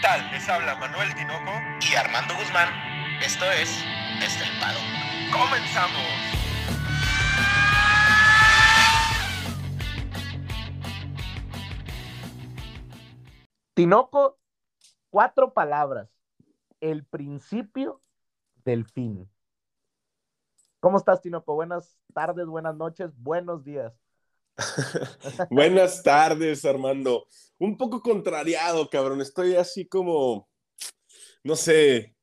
tal? Les habla Manuel Tinoco y Armando Guzmán. Esto es Desde el Pado. ¡Comenzamos! Tinoco, cuatro palabras. El principio del fin. ¿Cómo estás, Tinoco? Buenas tardes, buenas noches, buenos días. buenas tardes, Armando. Un poco contrariado, cabrón. Estoy así como, no sé,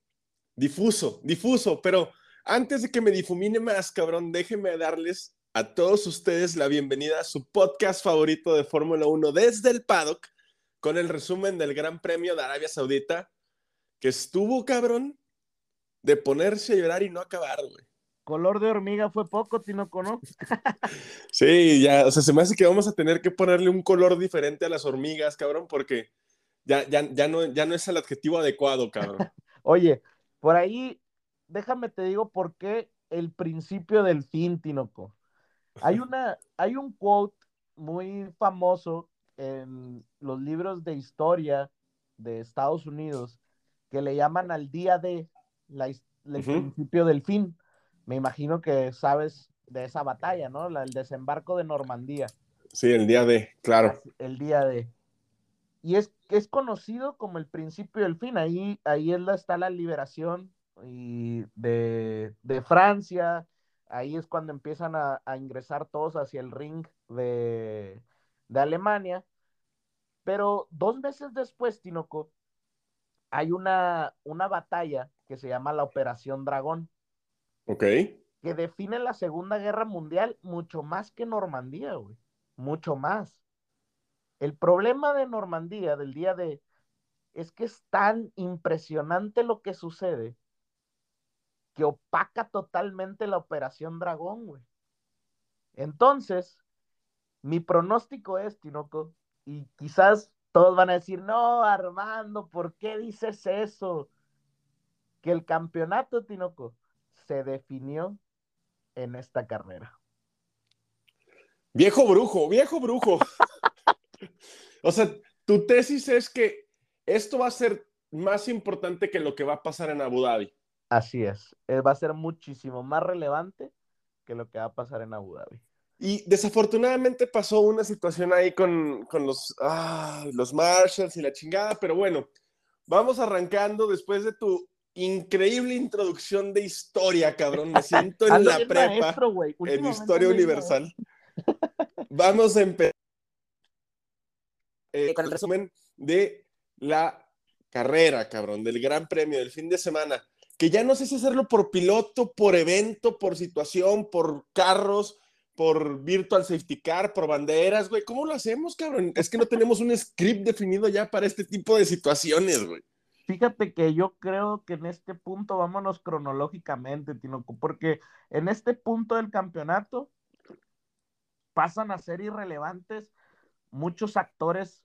difuso, difuso, pero antes de que me difumine más, cabrón, déjenme darles a todos ustedes la bienvenida a su podcast favorito de Fórmula 1 desde el paddock, con el resumen del Gran Premio de Arabia Saudita, que estuvo, cabrón, de ponerse a llorar y no acabar, güey. Color de hormiga fue poco, Tinoco, ¿no? sí, ya, o sea, se me hace que vamos a tener que ponerle un color diferente a las hormigas, cabrón, porque ya, ya, ya, no, ya no es el adjetivo adecuado, cabrón. Oye, por ahí, déjame te digo por qué el principio del fin, Tinoco. Hay, una, hay un quote muy famoso en los libros de historia de Estados Unidos que le llaman al día de la, el principio del fin me imagino que sabes de esa batalla, ¿no? el desembarco de Normandía. Sí, el día de, claro. El día de. Y es, es conocido como el principio del fin. Ahí, ahí está la liberación y de, Francia. Ahí es cuando empiezan a, ingresar todos hacia el ring de, de Alemania. Pero dos meses después, Tinoco, hay una, una batalla que se llama la Operación Dragón. Que define la Segunda Guerra Mundial mucho más que Normandía, güey. Mucho más. El problema de Normandía del día de es que es tan impresionante lo que sucede que opaca totalmente la Operación Dragón, güey. Entonces, mi pronóstico es, Tinoco, y quizás todos van a decir, no, Armando, ¿por qué dices eso? Que el campeonato, Tinoco, se definió en esta carrera? Viejo brujo, viejo brujo. o sea, tu tesis es que esto va a ser más importante que lo que va a pasar en Abu Dhabi. Así es, eh, va a ser muchísimo más relevante que lo que va a pasar en Abu Dhabi. Y desafortunadamente pasó una situación ahí con, los, ah, los Marshalls y la chingada, pero bueno, vamos arrancando después de tu increíble introducción de historia, cabrón. Me siento en la prepa, en historia universal. Vamos a empezar eh, con el resumen de la carrera, cabrón, del Gran Premio del fin de semana. Que ya no sé si hacerlo por piloto, por evento, por situación, por carros, por virtual safety car, por banderas, güey. ¿Cómo lo hacemos, cabrón? Es que no tenemos un script definido ya para este tipo de situaciones, güey. Fíjate que yo creo que en este punto vámonos cronológicamente, Tinoco, porque en este punto del campeonato pasan a ser irrelevantes muchos actores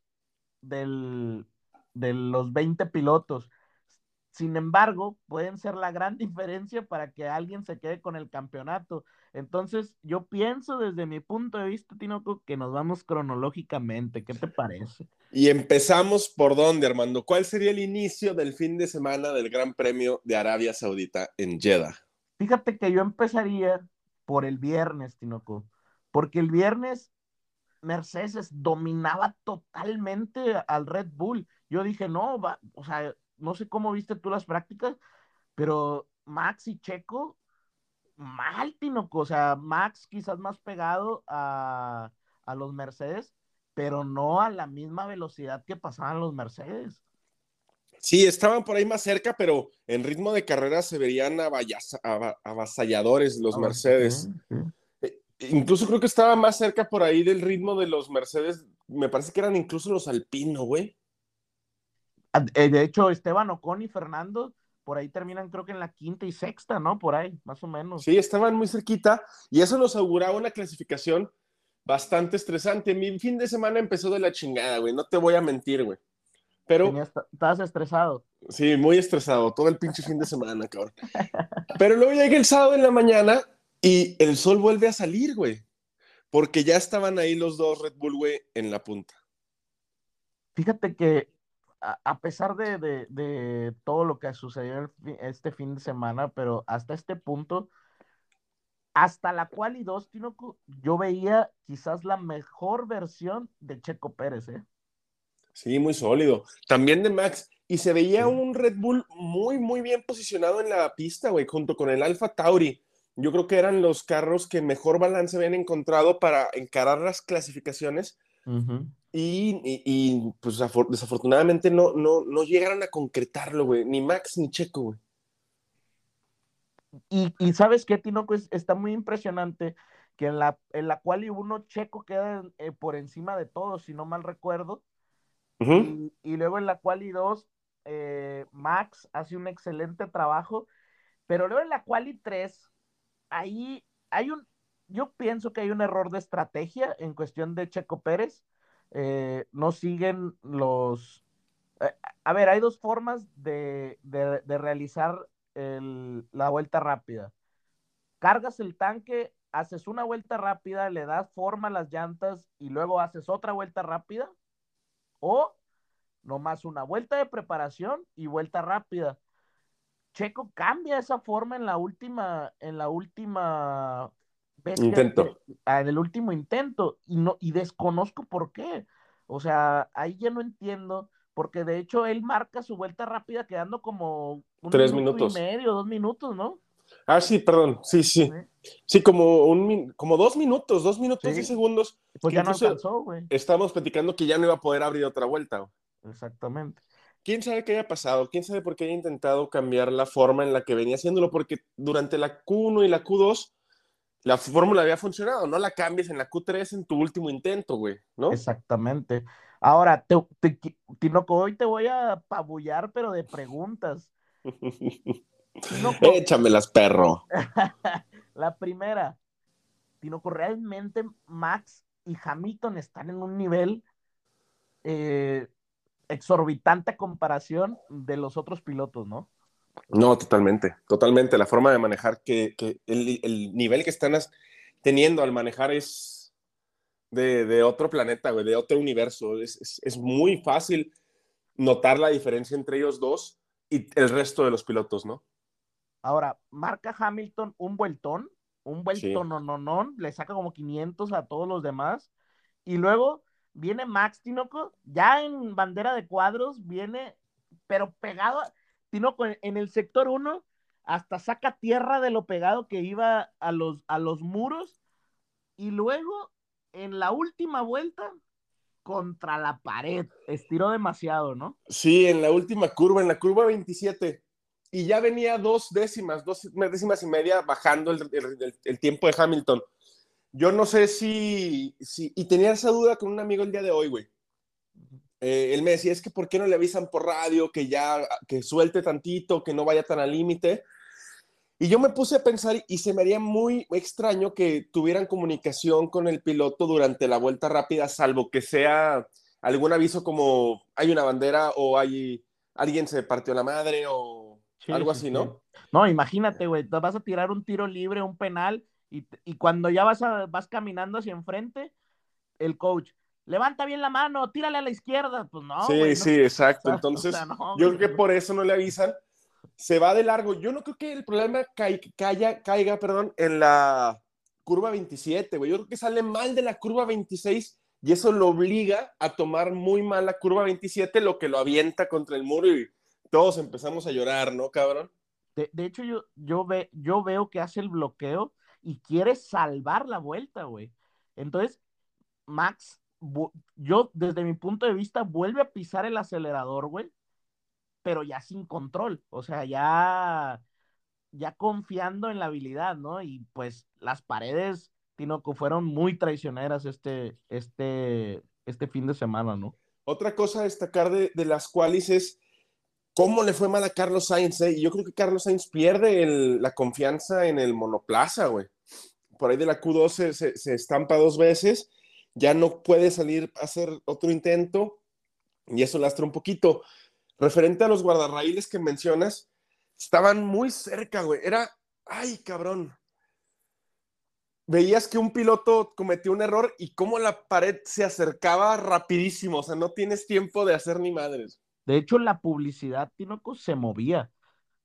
del, de los 20 pilotos. Sin embargo, pueden ser la gran diferencia para que alguien se quede con el campeonato. Entonces, yo pienso desde mi punto de vista, Tinoco, que nos vamos cronológicamente. ¿Qué te parece? Y empezamos por dónde, Armando. ¿Cuál sería el inicio del fin de semana del Gran Premio de Arabia Saudita en Jeddah? Fíjate que yo empezaría por el viernes, Tinoco, porque el viernes Mercedes dominaba totalmente al Red Bull. Yo dije, no, va, o sea, no sé cómo viste tú las prácticas, pero Max y Checo, mal, Tinoco. O sea, Max quizás más pegado a, a los Mercedes, pero no a la misma velocidad que pasaban los Mercedes. Sí, estaban por ahí más cerca, pero en ritmo de carrera se verían avasalladores los Mercedes. E, incluso creo que estaba más cerca por ahí del ritmo de los Mercedes. Me parece que eran incluso los Alpino, güey. Eh, de hecho, Esteban Ocon y Fernando por ahí terminan creo que en la quinta y sexta, ¿no? Por ahí, más o menos. Sí, estaban muy cerquita y eso nos auguraba una clasificación bastante estresante. Mi fin de semana empezó de la chingada, güey, no te voy a mentir, güey. Pero... estabas estresado. Sí, muy estresado, todo el pinche fin de semana, cabrón. Pero luego llega el sábado en la mañana y el sol vuelve a salir, güey. Porque ya estaban ahí los dos Red Bull, güey, en la punta. Fíjate que a, pesar de, de, todo lo que sucedió este fin de semana, pero hasta este punto, hasta la cual y dos, yo veía quizás la mejor versión de Checo Pérez, ¿eh? Sí, muy sólido. También de Max. Y se veía un Red Bull muy, muy bien posicionado en la pista, güey, junto con el Alfa Tauri. Yo creo que eran los carros que mejor balance habían encontrado para encarar las clasificaciones. Y, pues desafortunadamente no, no, no llegaron a concretarlo, güey. Ni Max ni Checo, güey. Y, sabes qué, Tinoco, está muy impresionante que en la, en la cual y uno Checo queda eh, por encima de todos, si no mal recuerdo. y, luego en la cual y dos, eh, Max hace un excelente trabajo, pero luego en la cual y tres, ahí hay un, yo pienso que hay un error de estrategia en cuestión de Checo Pérez. Eh, no siguen los... a ver, hay dos formas de, de, de realizar la vuelta rápida. Cargas el tanque, haces una vuelta rápida, le das forma a las llantas y luego haces otra vuelta rápida. O nomás una vuelta de preparación y vuelta rápida. Checo cambia esa forma en la última, en la última intento. en el último intento y no, y desconozco por qué. O sea, ahí ya no entiendo porque de hecho él marca su vuelta rápida quedando como un tres minutos y medio, dos minutos, ¿no? Ah, sí, perdón, sí, sí. Sí, como, un, como dos minutos, dos minutos y segundos. Pues ya no alcanzó, güey. Estábamos platicando que ya no iba a poder abrir otra vuelta. Exactamente. ¿Quién sabe qué haya pasado? ¿Quién sabe por qué haya intentado cambiar la forma en la que venía haciéndolo? Porque durante la Q1 y la Q2 la fórmula había funcionado. No la cambies en la Q3 en tu último intento, güey, ¿no? Exactamente. Ahora, te, Tinoco, hoy te voy a pabullar, pero de preguntas. Échamelas, perro. la primera, Tinoco, ¿realmente Max y Hamilton están en un nivel eh, exorbitante a comparación de los otros pilotos, no? No, totalmente, totalmente. La forma de manejar, que, el, el, nivel que están teniendo al manejar es de, otro planeta, güey, de otro universo. Es, es, muy fácil notar la diferencia entre ellos dos y el resto de los pilotos, ¿no? Ahora, marca Hamilton un vueltón, un vueltón, no, no, no, le saca como 500 a todos los demás. Y luego viene Max Tinoco, ya en bandera de cuadros, viene, pero pegado, Tinoco en el sector 1, hasta saca tierra de lo pegado que iba a los, a los muros. Y luego en la última vuelta contra la pared. Estiró demasiado, ¿no? Sí, en la última curva, en la curva 27. Y ya venía dos décimas, dos décimas y media bajando el, tiempo de Hamilton. Yo no sé si, si, y tenía esa duda con un amigo el día de hoy, güey. Eh, él me decía, es que ¿por qué no le avisan por radio que ya, que suelte tantito, que no vaya tan al límite? Y yo me puse a pensar y se me haría muy extraño que tuvieran comunicación con el piloto durante la vuelta rápida, salvo que sea algún aviso como hay una bandera o hay alguien se partió la madre o algo así, ¿no? No, imagínate, güey, vas a tirar un tiro libre, un penal, y, cuando ya vas, a, vas caminando hacia enfrente, el coach, levanta bien la mano, tírale a la izquierda, pues no. Sí, sí, exacto. Entonces, yo creo que por eso no le avisan se va de largo. Yo no creo que el problema caiga, caiga perdón, en la curva 27, güey. Yo creo que sale mal de la curva 26 y eso lo obliga a tomar muy mal la curva 27, lo que lo avienta contra el muro y todos empezamos a llorar, ¿no, cabrón? De, hecho, yo, yo, ve, yo veo que hace el bloqueo y quiere salvar la vuelta, güey. Entonces, Max, yo desde mi punto de vista, vuelve a pisar el acelerador, güey pero ya sin control, o sea, ya, ya confiando en la habilidad, ¿no? Y pues las paredes, Tinoco, fueron muy traicioneras este, este, este fin de semana, ¿no? Otra cosa a destacar de, de las cuales es cómo le fue mal a Carlos Sainz, ¿eh? Y yo creo que Carlos Sainz pierde la confianza en el monoplaza, güey. Por ahí de la Q2 se, se, se estampa dos veces, ya no puede salir a hacer otro intento y eso lastra un poquito. Referente a los guardarraíles que mencionas, estaban muy cerca, güey. Era, ay, cabrón. Veías que un piloto cometió un error y cómo la pared se acercaba rapidísimo. O sea, no tienes tiempo de hacer ni madres. De hecho, la publicidad, Tinoco, se movía.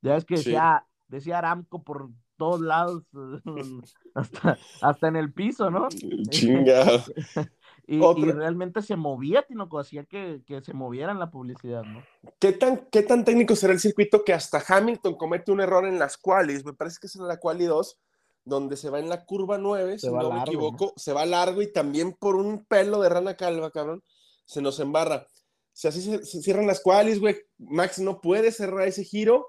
Ya es que Sí. decía, decía Aramco por todos lados, hasta, hasta en el piso, ¿no? Chingado. Y, y realmente se movía, Tinoco, hacía que, que se moviera en la publicidad, ¿no? ¿Qué tan, ¿Qué tan técnico será el circuito que hasta Hamilton comete un error en las qualis? Me parece que es en la quali 2, donde se va en la curva 9, Se si no me largo, equivoco, se va largo y también por un pelo de rana calva, cabrón, se nos embarra. Si así se, se cierran las qualis, güey, Max no puede cerrar ese giro,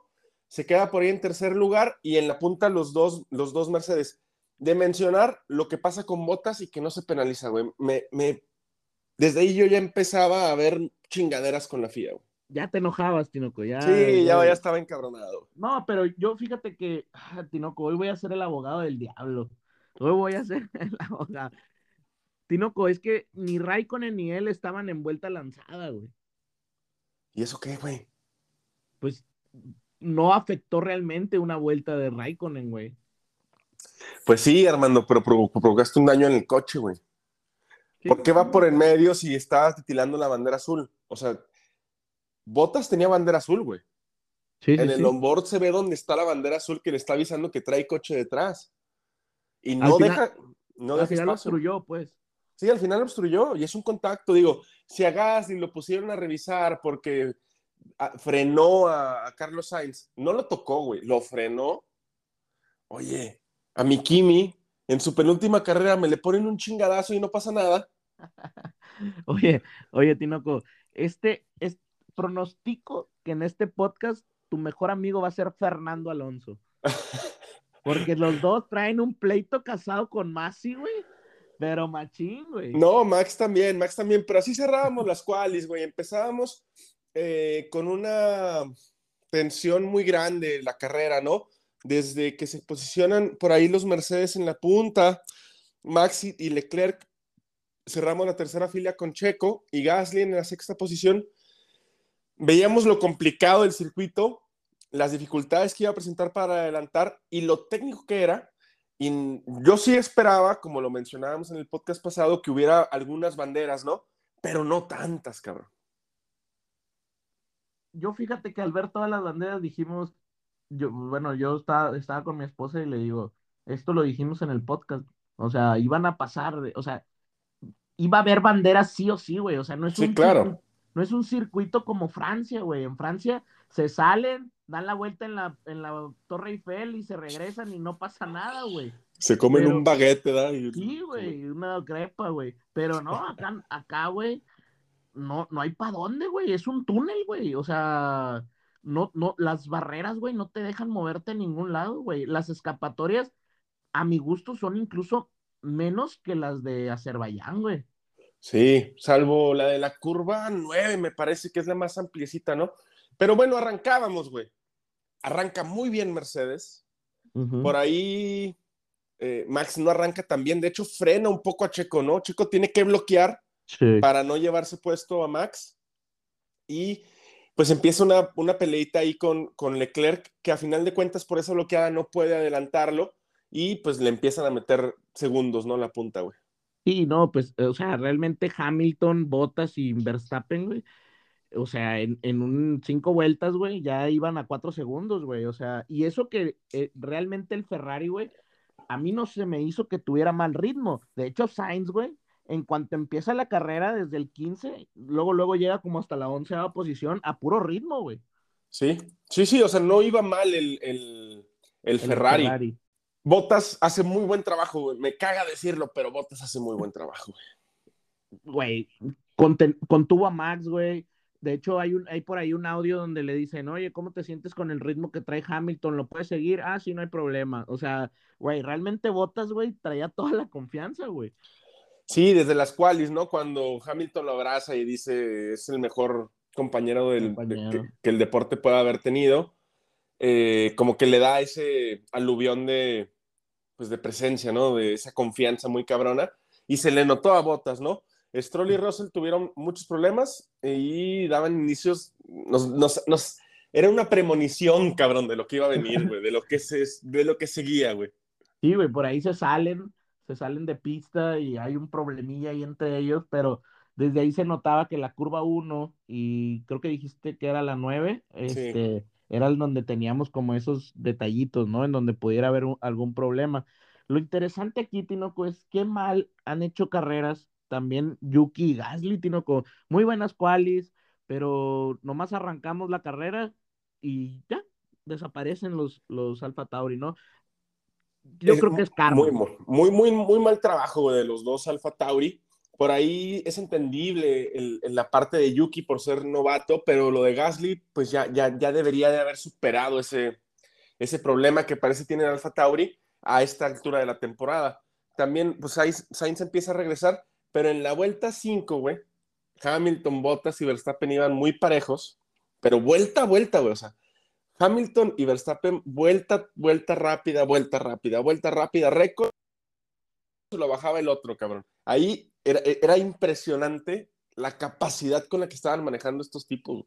se queda por ahí en tercer lugar y en la punta los dos, los dos Mercedes. De mencionar lo que pasa con Botas y que no se penaliza, güey. Me, me, desde ahí yo ya empezaba a ver chingaderas con la FIA, güey. Ya te enojabas, Tinoco, ya. Sí, ya, ya estaba encabronado. No, pero yo fíjate que, ah, Tinoco, hoy voy a ser el abogado del diablo. Hoy voy a ser el abogado. Tinoco, es que ni Raikkonen ni él estaban en vuelta lanzada, güey. ¿Y eso qué, güey? Pues no afectó realmente una vuelta de Raikkonen, güey. Pues sí, Armando, pero provo- provocaste un daño en el coche, güey. ¿Por qué va por en medio si estaba titilando la bandera azul? O sea, Botas tenía bandera azul, güey. Sí, sí, En el sí. onboard se ve donde está la bandera azul que le está avisando que trae coche detrás. Y Al no final- deja, no Al deja final espacio. obstruyó, pues. Sí, al final obstruyó y es un contacto. Digo, si a Gasly lo pusieron a revisar porque frenó a, a Carlos Sainz, no lo tocó, güey, lo frenó. Oye, a mi Kimi en su penúltima carrera me le ponen un chingadazo y no pasa nada. Oye, oye, Tinoco, este es pronostico que en este podcast tu mejor amigo va a ser Fernando Alonso. Porque los dos traen un pleito casado con Masi, güey. Pero machín, güey. No, Max también, Max también, pero así cerrábamos las qualis, güey. Empezábamos eh, con una tensión muy grande la carrera, ¿no? Desde que se posicionan por ahí los Mercedes en la punta, Max y- Leclerc cerramos la tercera fila con Checo y Gasly en la sexta posición. Veíamos lo complicado del circuito, las dificultades que iba a presentar para adelantar y lo técnico que era. Y yo sí esperaba, como lo mencionábamos en el podcast pasado, que hubiera algunas banderas, ¿no? Pero no tantas, cabrón. Yo fíjate que al ver todas las banderas dijimos, yo, bueno, yo estaba, estaba con mi esposa y le digo, esto lo dijimos en el podcast. O sea, iban a pasar, de- o sea, iba a haber banderas sí o sí, güey. O sea, no es Sí, un claro. circuito- no es un circuito como Francia, güey. En Francia se salen, dan la vuelta en la, en la Torre Eiffel y se regresan y no pasa nada, güey. Se comen Pero- un baguette, ¿verdad? Y- Sí, güey, una crepa, güey. Pero no, acá, acá, güey, no, no hay para dónde, güey. Es un túnel, güey. O sea, no, no, las barreras, güey, no te dejan moverte a ningún lado, güey. Las escapatorias, a mi gusto, son incluso menos que las de Azerbaiyán, güey. Sí, salvo la de la curva 9, me parece que es la más ampliecita, ¿no? Pero bueno, arrancábamos, güey. Arranca muy bien Mercedes. Por ahí eh, Max no arranca tan bien. De hecho, frena un poco a Checo, ¿no? Checo tiene que bloquear Sí. para no llevarse puesto a Max. Y pues empieza una, una peleita ahí con, con Leclerc, que a final de cuentas por esa bloqueada no puede adelantarlo. Y pues le empiezan a meter segundos, ¿no? La punta, güey. Sí, no, pues, o sea, realmente Hamilton, Bottas y Verstappen, güey. O sea, en, en un cinco vueltas, güey, ya iban a cuatro segundos, güey. O sea, y eso que eh, realmente el Ferrari, güey, a mí no se me hizo que tuviera mal ritmo. De hecho, Sainz, güey, en cuanto empieza la carrera desde el 15, luego, luego llega como hasta la onceava posición a puro ritmo, güey. Sí, sí, sí, o sea, no iba mal el, el, Ferrari. Bottas hace muy buen trabajo, güey. Me caga decirlo, pero Bottas hace muy buen trabajo, güey. Güey, contuvo a Max, güey. De hecho, hay, un, hay por ahí un audio donde le dicen, oye, ¿cómo te sientes con el ritmo que trae Hamilton? ¿Lo puedes seguir? Ah, sí, no hay problema. O sea, güey, realmente Botas, güey, traía toda la confianza, güey. Sí, desde las cuales, ¿no? Cuando Hamilton lo abraza y dice es el mejor compañero, del, Compañero. Que, que el deporte pueda haber tenido, eh, como que le da ese aluvión de, pues, de presencia, ¿no? De esa confianza muy cabrona. Y se le notó a Botas, ¿no? Stroll y Russell tuvieron muchos problemas y daban inicios, nos, nos, nos- era una premonición, cabrón, de lo que iba a venir, güey, de lo que se, de lo que seguía, güey. Sí, güey, por ahí se salen, se salen de pista y hay un problemilla ahí entre ellos, pero desde ahí se notaba que la curva 1 y creo que dijiste que era la 9, este, era el donde teníamos como esos detallitos, ¿no? En donde pudiera haber algún problema. Lo interesante aquí, Tinoco, es qué mal han hecho carreras también Yuki y Gasly, Tinoco. Muy buenas qualis, pero nomás arrancamos la carrera y ya, desaparecen los, los Alfa Tauri, ¿no? Yo creo que es karma. Muy, muy, muy, muy mal trabajo de los dos Alfa Tauri. Por ahí es entendible en la parte de Yuki por ser novato, pero lo de Gasly, pues ya, ya, ya debería de haber superado ese, ese problema que parece tiene Alfa Tauri a esta altura de la temporada. También, pues Sainz, empieza a regresar, pero en la vuelta 5, güey, Hamilton, Bottas y Verstappen iban muy parejos, pero vuelta a vuelta, güey, o sea, Hamilton y Verstappen, vuelta, vuelta rápida, vuelta rápida, vuelta rápida, récord, lo bajaba el otro, cabrón. Ahí era, era impresionante la capacidad con la que estaban manejando estos tipos.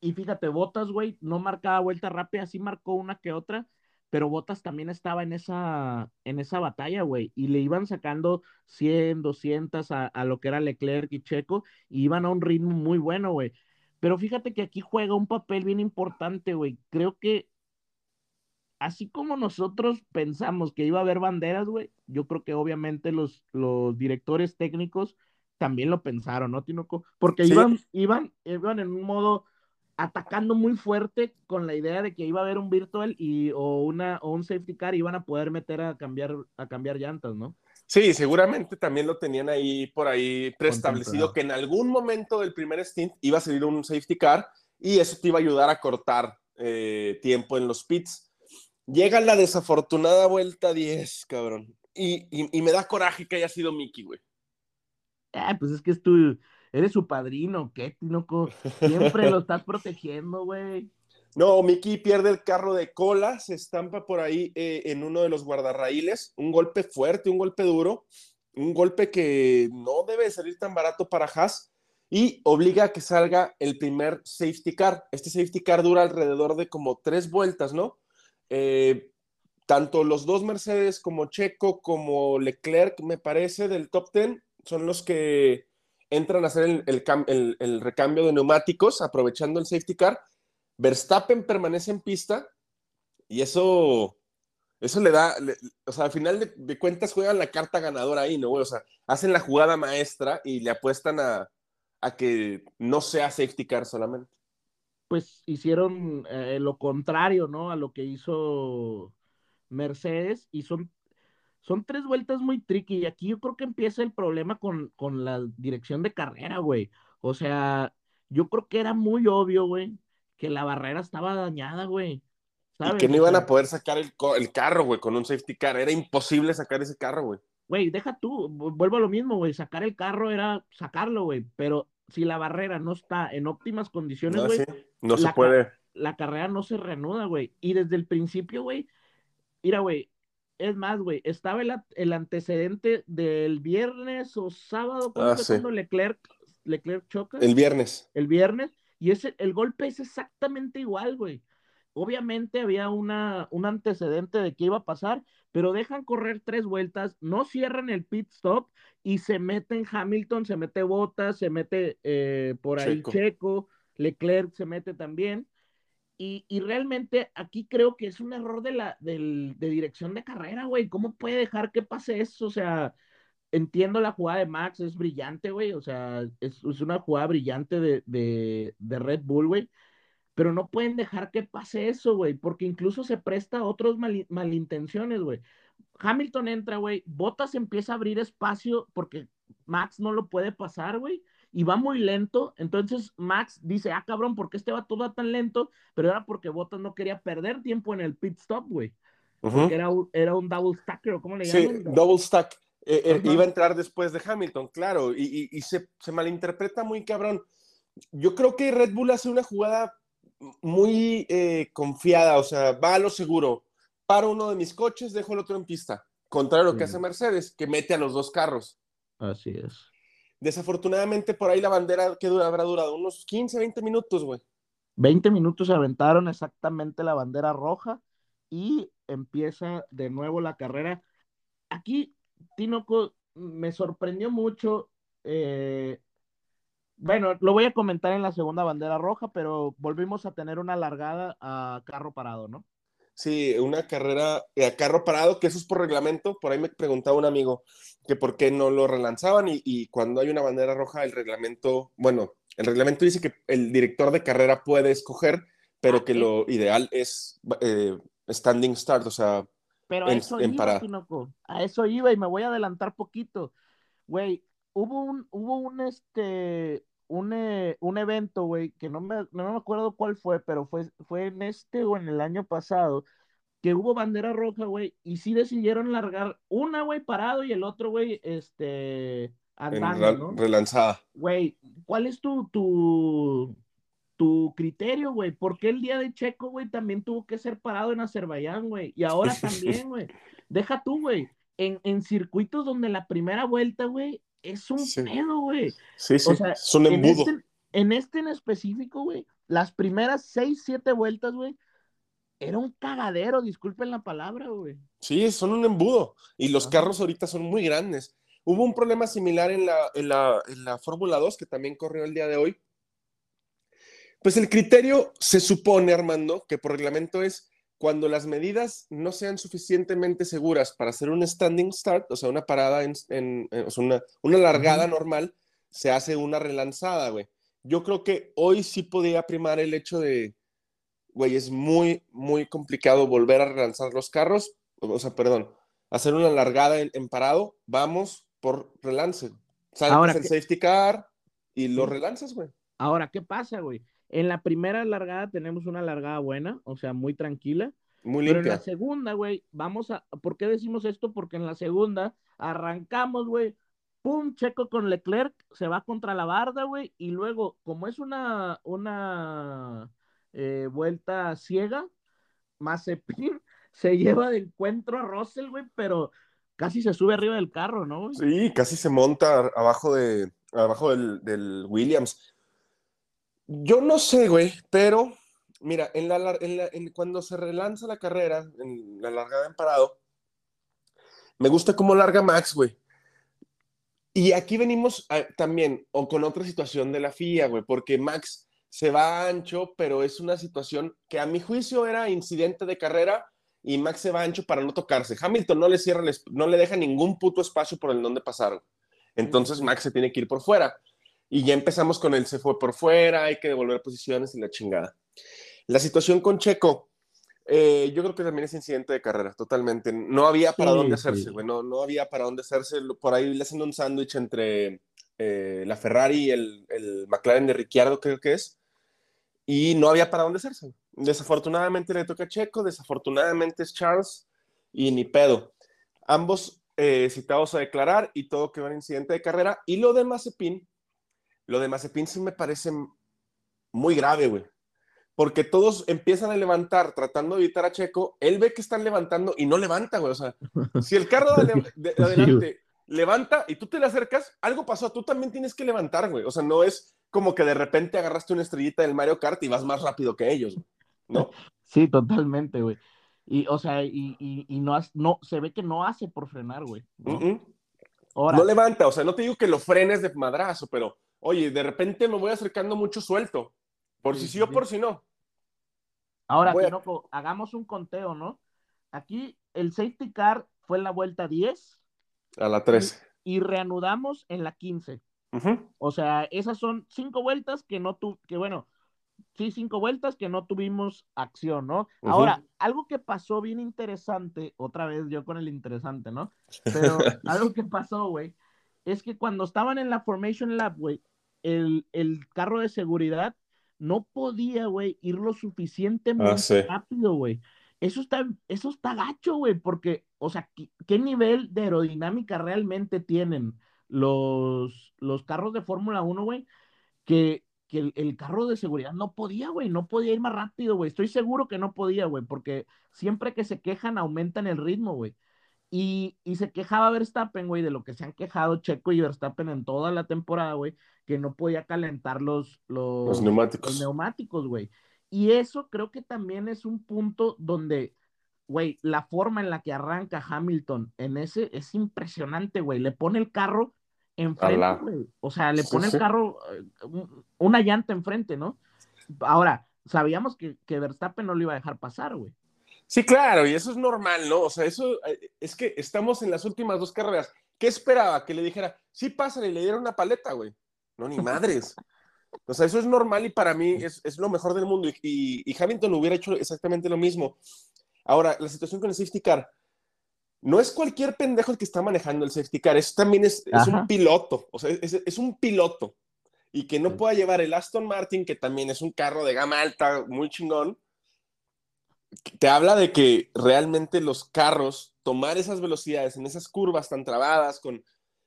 Y fíjate, Botas, güey, no marcaba vuelta rápida, sí marcó una que otra, pero Botas también estaba en esa, en esa batalla, güey, y le iban sacando 100, 200 a, a, lo que era Leclerc y Checo, y iban a un ritmo muy bueno, güey. Pero fíjate que aquí juega un papel bien importante, güey. Creo que así como nosotros pensamos que iba a haber banderas, güey, yo creo que obviamente los, los directores técnicos también lo pensaron, ¿no, Tinoco? Porque iban, iban, iban en un modo atacando muy fuerte con la idea de que iba a haber un virtual y o una o un safety car y iban a poder meter a cambiar a cambiar llantas, ¿no? Sí, seguramente también lo tenían ahí por ahí preestablecido que en algún momento del primer stint iba a salir un safety car y eso te iba a ayudar a cortar eh, tiempo en los pits. Llega la desafortunada vuelta 10, cabrón. Y, y, me da coraje que haya sido Mickey, güey. Ah, pues es que es tu, eres su padrino, ¿qué, Tinoco? Siempre lo estás protegiendo, güey. No, Mickey pierde el carro de cola, se estampa por ahí eh, en uno de los guardarraíles, un golpe fuerte, un golpe duro, un golpe que no debe salir tan barato para Haas y obliga a que salga el primer safety car. Este safety car dura alrededor de como tres vueltas, ¿no? Eh, tanto los dos Mercedes como Checo como Leclerc, me parece, del top ten, son los que entran a hacer el, el recambio de neumáticos aprovechando el safety car Verstappen permanece en pista y eso, eso le da, o sea, al final de, cuentas juegan la carta ganadora ahí, ¿no? O sea, hacen la jugada maestra y le apuestan a, que no sea safety car solamente. Pues hicieron eh, lo contrario, ¿no? A lo que hizo Mercedes y son, son tres vueltas muy tricky y aquí yo creo que empieza el problema con, con la dirección de carrera, güey. O sea, yo creo que era muy obvio, güey, que la barrera estaba dañada, güey. Y que no iban a poder sacar el, el carro, güey, con un safety car. Era imposible sacar ese carro, güey. Güey, deja tú, vuelvo a lo mismo, güey. Sacar el carro era sacarlo, güey. Pero si la barrera no está en óptimas condiciones, güey. No, se puede. La carrera no se reanuda, güey. Y desde el principio, güey. Mira, güey. Es más, güey. Estaba el, el, antecedente del viernes o sábado, ah, cuando Leclerc, Leclerc choca. El viernes. El viernes y ese, el golpe es exactamente igual, güey. Obviamente había una, un antecedente de qué iba a pasar, pero dejan correr tres vueltas, no cierran el pit stop y se meten Hamilton, se mete Bottas, se mete eh, por ahí Checo. Leclerc se mete también. Y, y, realmente aquí creo que es un error de, la, de dirección de carrera, güey. ¿Cómo puede dejar que pase eso? O sea, entiendo la jugada de Max, es brillante, güey, o sea, es, una jugada brillante de, Red Bull, güey, pero no pueden dejar que pase eso, güey, porque incluso se presta a otros malintenciones, güey. Hamilton entra, güey, Bottas empieza a abrir espacio porque Max no lo puede pasar, güey, y va muy lento, entonces Max dice, ah, cabrón, ¿por qué este va todo tan lento? Pero era porque Bottas no quería perder tiempo en el pit stop, güey. era, un, era un double stacker, ¿cómo le llaman? Sí, double stack. Eh, eh, iba a entrar después de Hamilton, claro, y, se, malinterpreta muy cabrón. Yo creo que Red Bull hace una jugada muy eh, confiada, o sea, va a lo seguro. Paro uno de mis coches, dejo el otro en pista. Contrario a lo que hace Mercedes, que mete a los dos carros. Así es. Desafortunadamente, por ahí la bandera que habrá durado unos 15, 20 minutos, güey. 20 minutos se aventaron exactamente la bandera roja y empieza de nuevo la carrera. Aquí Tinoco me sorprendió mucho eh, Bueno, lo voy a comentar en la segunda bandera roja, pero volvimos a tener una largada a carro parado, ¿no? Sí, una carrera eh, a carro parado, que eso es por reglamento. Por ahí me preguntaba un amigo que por qué no lo relanzaban y, y cuando hay una bandera roja, el reglamento, bueno, el reglamento dice que el director de carrera puede escoger, pero que lo ideal es eh, standing start, o sea, Pero a en- eso en iba, parada. Tinoco. A eso iba y me voy a adelantar poquito. Güey, hubo un, hubo un, este, un, eh, un evento, güey, que no me, no me acuerdo cuál fue, pero fue, fue en este o en el año pasado, que hubo bandera roja, güey, y sí decidieron largar una, güey, parado y el otro, güey, este, relanzada. Güey, ¿cuál es tu, tu, tu criterio, güey? ¿Por qué el día de Checo, güey, también tuvo que ser parado en Azerbaiyán, güey? Y ahora también, güey. Deja tú, güey. En, en circuitos donde la primera vuelta, güey, es un Sí. pedo, güey. Sí, sí, O sea, es un En embudo. este, en este en específico, güey, las primeras seis, siete vueltas, güey, era un cagadero, disculpen la palabra, güey. Sí, son un embudo. Y los carros ahorita son muy grandes. Hubo un problema similar en la, en la, en la Fórmula 2 que también corrió el día de hoy. Pues el criterio se supone, Armando, que por reglamento es cuando las medidas no sean suficientemente seguras para hacer un standing start, o sea, una parada, en, en- en- o sea, una, una largada normal, se hace una relanzada, güey. Yo creo que hoy sí podía primar el hecho de, güey, es muy, muy complicado volver a relanzar los carros, o sea, perdón, hacer una largada en, en parado, vamos por relance. Sacas Ahora el que- safety car y lo relanzas, güey. Ahora, ¿qué pasa, güey? En la primera largada tenemos una largada buena, o sea, muy tranquila. Muy Pero en la limpia. segunda, güey, vamos a. ¿Por qué decimos esto? Porque en la segunda arrancamos, güey. Pum, Checo con Leclerc, se va contra la barda, güey. Y luego, como es una, una eh, vuelta ciega, Mazepin se lleva de encuentro a Russell, güey, pero casi se sube arriba del carro, ¿no? Sí, casi se monta abajo, de, abajo del, del Williams. Yo no sé, güey, pero mira, en la, en la- en- cuando se relanza la carrera, en la largada en parado, me gusta cómo larga Max, güey. Y aquí venimos a- también o con otra situación de la FIA, güey, porque Max se va ancho, pero es una situación que a mi juicio era incidente de carrera y Max se va ancho para no tocarse. Hamilton no le cierra, no le deja ningún puto espacio por el donde pasar. Entonces Max se tiene que ir por fuera. Y ya empezamos con el se fue por fuera, hay que devolver posiciones y la chingada. La situación con Checo, eh, yo creo que también es incidente de carrera, totalmente. No había para Sí, dónde sí. hacerse, güey. No, no había para dónde hacerse. Por ahí le hacen un sándwich entre eh, la Ferrari y el, el McLaren de Ricciardo, creo que es. Y no había para dónde hacerse. Desafortunadamente le toca a Checo, desafortunadamente es Charles y ni pedo. Ambos eh, citados a declarar y todo quedó en incidente de carrera. Y lo de Mazepin, lo de Mazepin sí me parece muy grave, güey. Porque todos empiezan a levantar tratando de evitar a Checo. Él ve que están levantando y no levanta, güey. O sea, si el carro de, de- de adelante levanta y tú te le acercas, algo pasó. Tú también tienes que levantar, güey. O sea, no es como que de repente agarraste una estrellita del Mario Kart y vas más rápido que ellos, güey, ¿no? Sí, totalmente, güey. Y, o sea, y, y, y no, has- no, se ve que no hace por frenar, güey. ¿no? Ahora, No levanta, o sea, no te digo que lo frenes de madrazo, pero oye, de repente me voy acercando mucho suelto. Por Sí, si sí, o por si no. ahora, voy a- Tinoco, hagamos un conteo, ¿no? Aquí el safety car fue en la vuelta 10 A la 13. y reanudamos en la 15. Ujú. O sea, esas son cinco vueltas que no tu, que bueno, sí, cinco vueltas que no tuvimos acción, ¿no? Ahora, algo que pasó bien interesante, otra vez yo con el interesante, ¿no? Pero algo que pasó, güey, es que cuando estaban en la Formation Lab, güey, el, el carro de seguridad no podía, güey, ir lo suficientemente Ah, sí. rápido, güey. Eso está, eso está gacho, güey, porque, o sea, ¿qué, qué nivel de aerodinámica realmente tienen los, los carros de Fórmula 1, güey? Que, que el, el carro de seguridad no podía, güey, no podía ir más rápido, güey. Estoy seguro que no podía, güey, porque siempre que se quejan aumentan el ritmo, güey. Y, y se quejaba Verstappen, güey, de lo que se han quejado Checo y Verstappen en toda la temporada, güey, que no podía calentar los, los, Los neumáticos. los neumáticos, güey. Y eso creo que también es un punto donde, güey, la forma en la que arranca Hamilton en ese es impresionante, güey. Le pone el carro enfrente, güey. O sea, le Sí, pone sí. el carro, eh, un- una llanta enfrente, ¿no? Ahora, sabíamos que, que Verstappen no lo iba a dejar pasar, güey. Sí, claro, y eso es normal, ¿no? O sea, eso eh, es que estamos en las últimas dos carreras. ¿Qué esperaba? Que le dijera, sí, pásale y le diera una paleta, güey. No, ni madres. O sea, eso es normal y para mí es, es lo mejor del mundo. Y, y- y Hamilton hubiera hecho exactamente lo mismo. Ahora, la situación con el safety car. No es cualquier pendejo el que está manejando el safety car, eso también es, un piloto, o sea, es, es un piloto. Y que no pueda llevar el Aston Martin, que también es un carro de gama alta, muy chingón, te habla de que realmente los carros, tomar esas velocidades en esas curvas tan trabadas, con,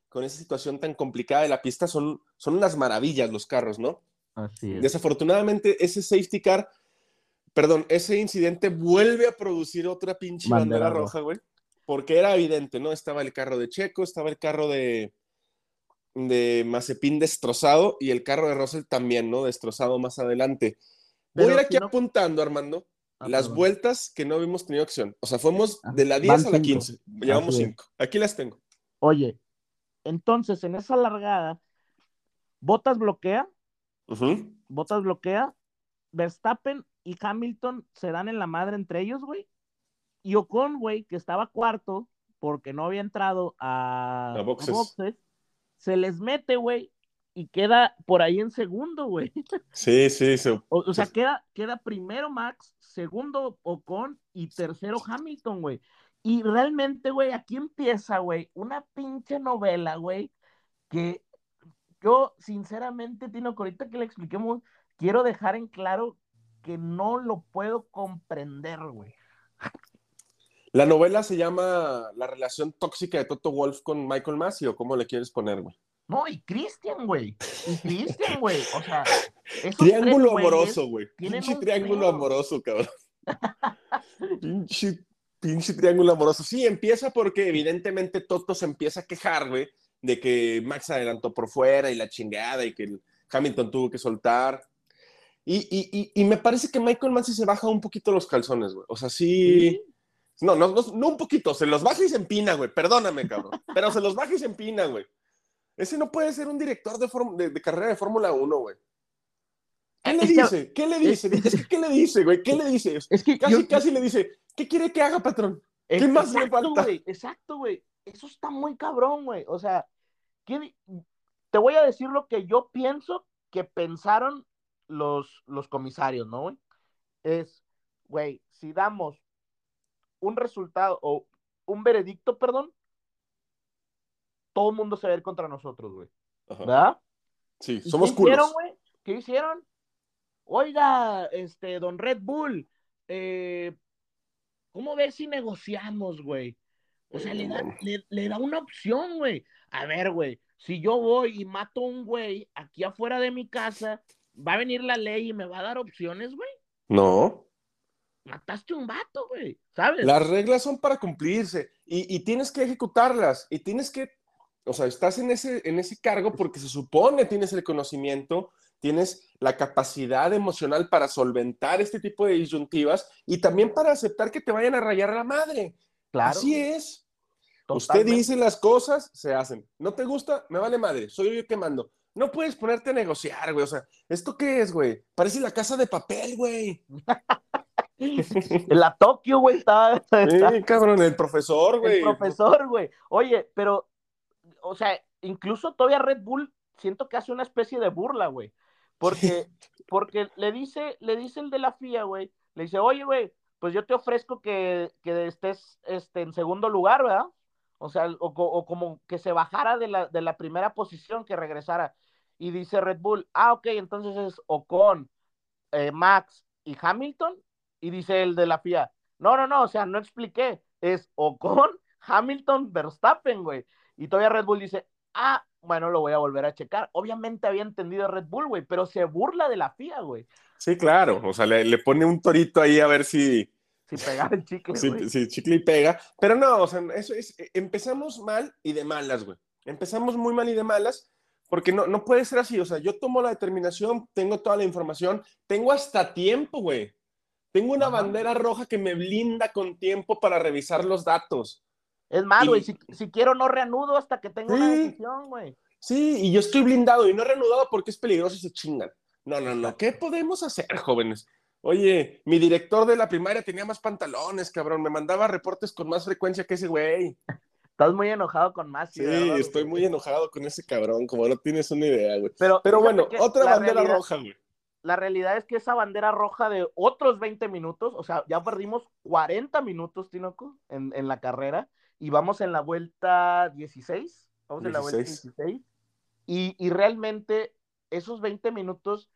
con esa situación tan complicada de la pista, son, son unas maravillas los carros, ¿no? Así Desafortunadamente, ese safety car, perdón, ese incidente vuelve a producir otra pinche Bandera bandera, roja, güey. Porque era evidente, ¿no? Estaba el carro de Checo, estaba el carro de, de Mazepin destrozado y el carro de Russell también, ¿no? Destrozado más adelante. Voy a ir aquí no- apuntando, Armando, Ah, las perdón. vueltas que no habíamos tenido acción. O sea, fuimos Ah, de la van 10 a la cinco. 15. Llevamos Así es. 5. Aquí las tengo. Oye, entonces en esa largada, Botas bloquea. Botas bloquea, Verstappen y Hamilton se dan en la madre entre ellos, güey. Y Ocon, güey, que estaba cuarto porque no había entrado a, A boxes. a boxes, se les mete, güey, y queda por ahí en segundo, güey. Sí, sí, se- O, o sea, Sí. queda, queda primero Max, segundo Ocon y tercero Hamilton, güey. Y realmente, güey, aquí empieza, güey, una pinche novela, güey, que yo, sinceramente, Tino, que ahorita que le expliquemos, quiero dejar en claro que no lo puedo comprender, güey. La novela se llama La relación tóxica de Toto Wolf con Michael Massey, o cómo le quieres poner, güey. No, y Christian, güey. Y Christian, güey. O sea, Triángulo tres amoroso, güey. Pinche triángulo amoroso, cabrón. pinche, pinche triángulo amoroso. Sí, empieza porque evidentemente Toto se empieza a quejar, güey, de que Max adelantó por fuera y la chingada y que el Hamilton tuvo que soltar. Y, y, y, y me parece que Michael Massey se baja un poquito los calzones, güey. O sea, sí. No, no, no, no un poquito, se los baja y se empina, güey. Perdóname, cabrón. Pero se los baja y se empina, güey. Ese no puede ser un director de, form- de, de carrera de Fórmula 1, güey. ¿Qué le dice? ¿Qué le dice? Es que, ¿qué le dice, güey? ¿Qué le dice? Es que Casi, yo- casi le dice, ¿qué quiere que haga, patrón? ¿Qué más le falta? güey, exacto, güey. Eso está muy cabrón, güey. O sea, ¿qué di- te voy a decir lo que yo pienso que pensaron los, los comisarios, ¿no, güey? Es, güey, si damos un resultado o un veredicto, perdón, todo el mundo se va a ir contra nosotros, güey. Ajá. ¿Verdad? Sí, ¿Y somos qué hicieron, güey? ¿Qué hicieron? Oiga, este, don Red Bull, eh, ¿cómo ves si negociamos, güey? O sea, le da, le, le da una opción, güey. A ver, güey, si yo voy y mato a un güey aquí afuera de mi casa, va a venir la ley y me va a dar opciones, güey. No, Mataste un vato, güey, ¿sabes? las reglas son para cumplirse y, y tienes que ejecutarlas y tienes que, o sea, estás en ese, en ese cargo porque se supone tienes el conocimiento, tienes la capacidad emocional para solventar este tipo de disyuntivas y también para aceptar que te vayan a rayar la madre. claro. Así es. Usted dice las cosas, se hacen. ¿No te gusta? Me vale madre. Soy yo que mando. No puedes ponerte a negociar, güey. O sea, ¿esto qué es, güey? Parece la casa de papel, güey. La Tokio, güey, estaba, está- Sí, cabrón, el profesor, el güey. profesor, güey. Oye, pero, o sea, incluso todavía Red Bull siento que hace una especie de burla, güey. Porque, porque le dice, le dice el de la FIA, güey, le dice, oye, güey, pues yo te ofrezco que, que estés este, en segundo lugar, ¿verdad? O sea, o, co- o como que se bajara de la, de la primera posición, que regresara. Y dice Red Bull, ah, ok, entonces es Ocon, eh, Max y Hamilton. Y dice el de la FIA, no, no, no, o sea, no expliqué, es Ocon, Hamilton, Verstappen, güey. Y todavía Red Bull dice, ah, bueno, lo voy a volver a checar. Obviamente había entendido Red Bull, güey, pero se burla de la FIA, güey. Sí, claro. O sea, le, le pone un torito ahí a ver si, Si pegaba el chicle, si, si chicle y pega. Pero no, o sea, eso es. eh, Empezamos mal y de malas, güey. Empezamos muy mal y de malas. Porque no, no puede ser así. O sea, yo tomo la determinación, tengo toda la información, tengo hasta tiempo, güey. Tengo una Ajá. bandera roja que me blinda con tiempo para revisar los datos. Es más, Y- güey, si, si quiero no reanudo hasta que tenga una decisión, güey. Sí, y yo estoy blindado y no he reanudado porque es peligroso y se chingan. No, no, no. ¿Qué podemos hacer, jóvenes? Oye, mi director de la primaria tenía más pantalones, cabrón. Me mandaba reportes con más frecuencia que ese güey. Estás muy enojado con Masi. Sí, ¿verdad, estoy muy enojado con ese cabrón, como no tienes una idea, güey. Pero, Pero bueno, otra bandera realidad- roja, güey. La realidad es que esa bandera roja de otros 20 minutos, o sea, ya perdimos 40 minutos, Tinoco, en, en la carrera, y vamos en la vuelta 16. Vamos en la vuelta 16. 16. Y, y realmente esos 20 minutos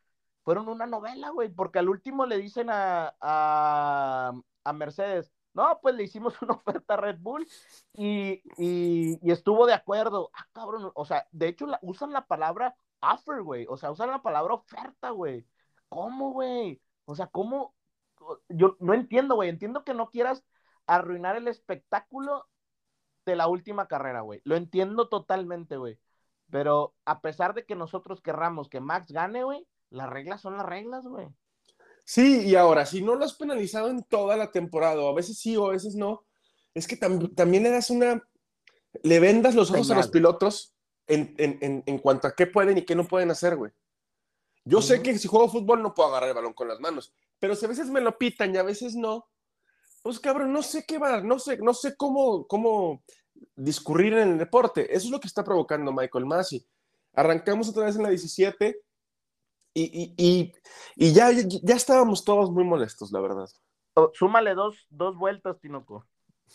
fueron una novela, güey, porque al último le dicen a, a, a Mercedes, no, pues le hicimos una oferta a Red Bull y, y, y estuvo de acuerdo. Ah, cabrón, o sea, de hecho la- usan la palabra offer, güey, o sea, usan la palabra oferta, güey. ¿Cómo, güey? O sea, ¿cómo? Yo no entiendo, güey, entiendo que no quieras arruinar el espectáculo de la última carrera, güey. Lo entiendo totalmente, güey. Pero a pesar de que nosotros querramos que Max gane, güey, las reglas son las reglas, güey. Sí, y ahora, si no lo has penalizado en toda la temporada, o a veces sí o a veces no, es que tam- también le das una, le vendas los ojos a los pilotos en, en- en- en cuanto a qué pueden y qué no pueden hacer, güey. Yo sé que si juego fútbol no puedo agarrar el balón con las manos, pero si a veces me lo pitan y a veces no, pues cabrón, no sé qué va, no sé, no sé cómo, cómo discurrir en el deporte. Eso es lo que está provocando Michael Massey. Arrancamos otra vez en la 17 y, y, y, y ya, ya, estábamos todos muy molestos, la verdad. O- Súmale dos, dos vueltas, Tinoco.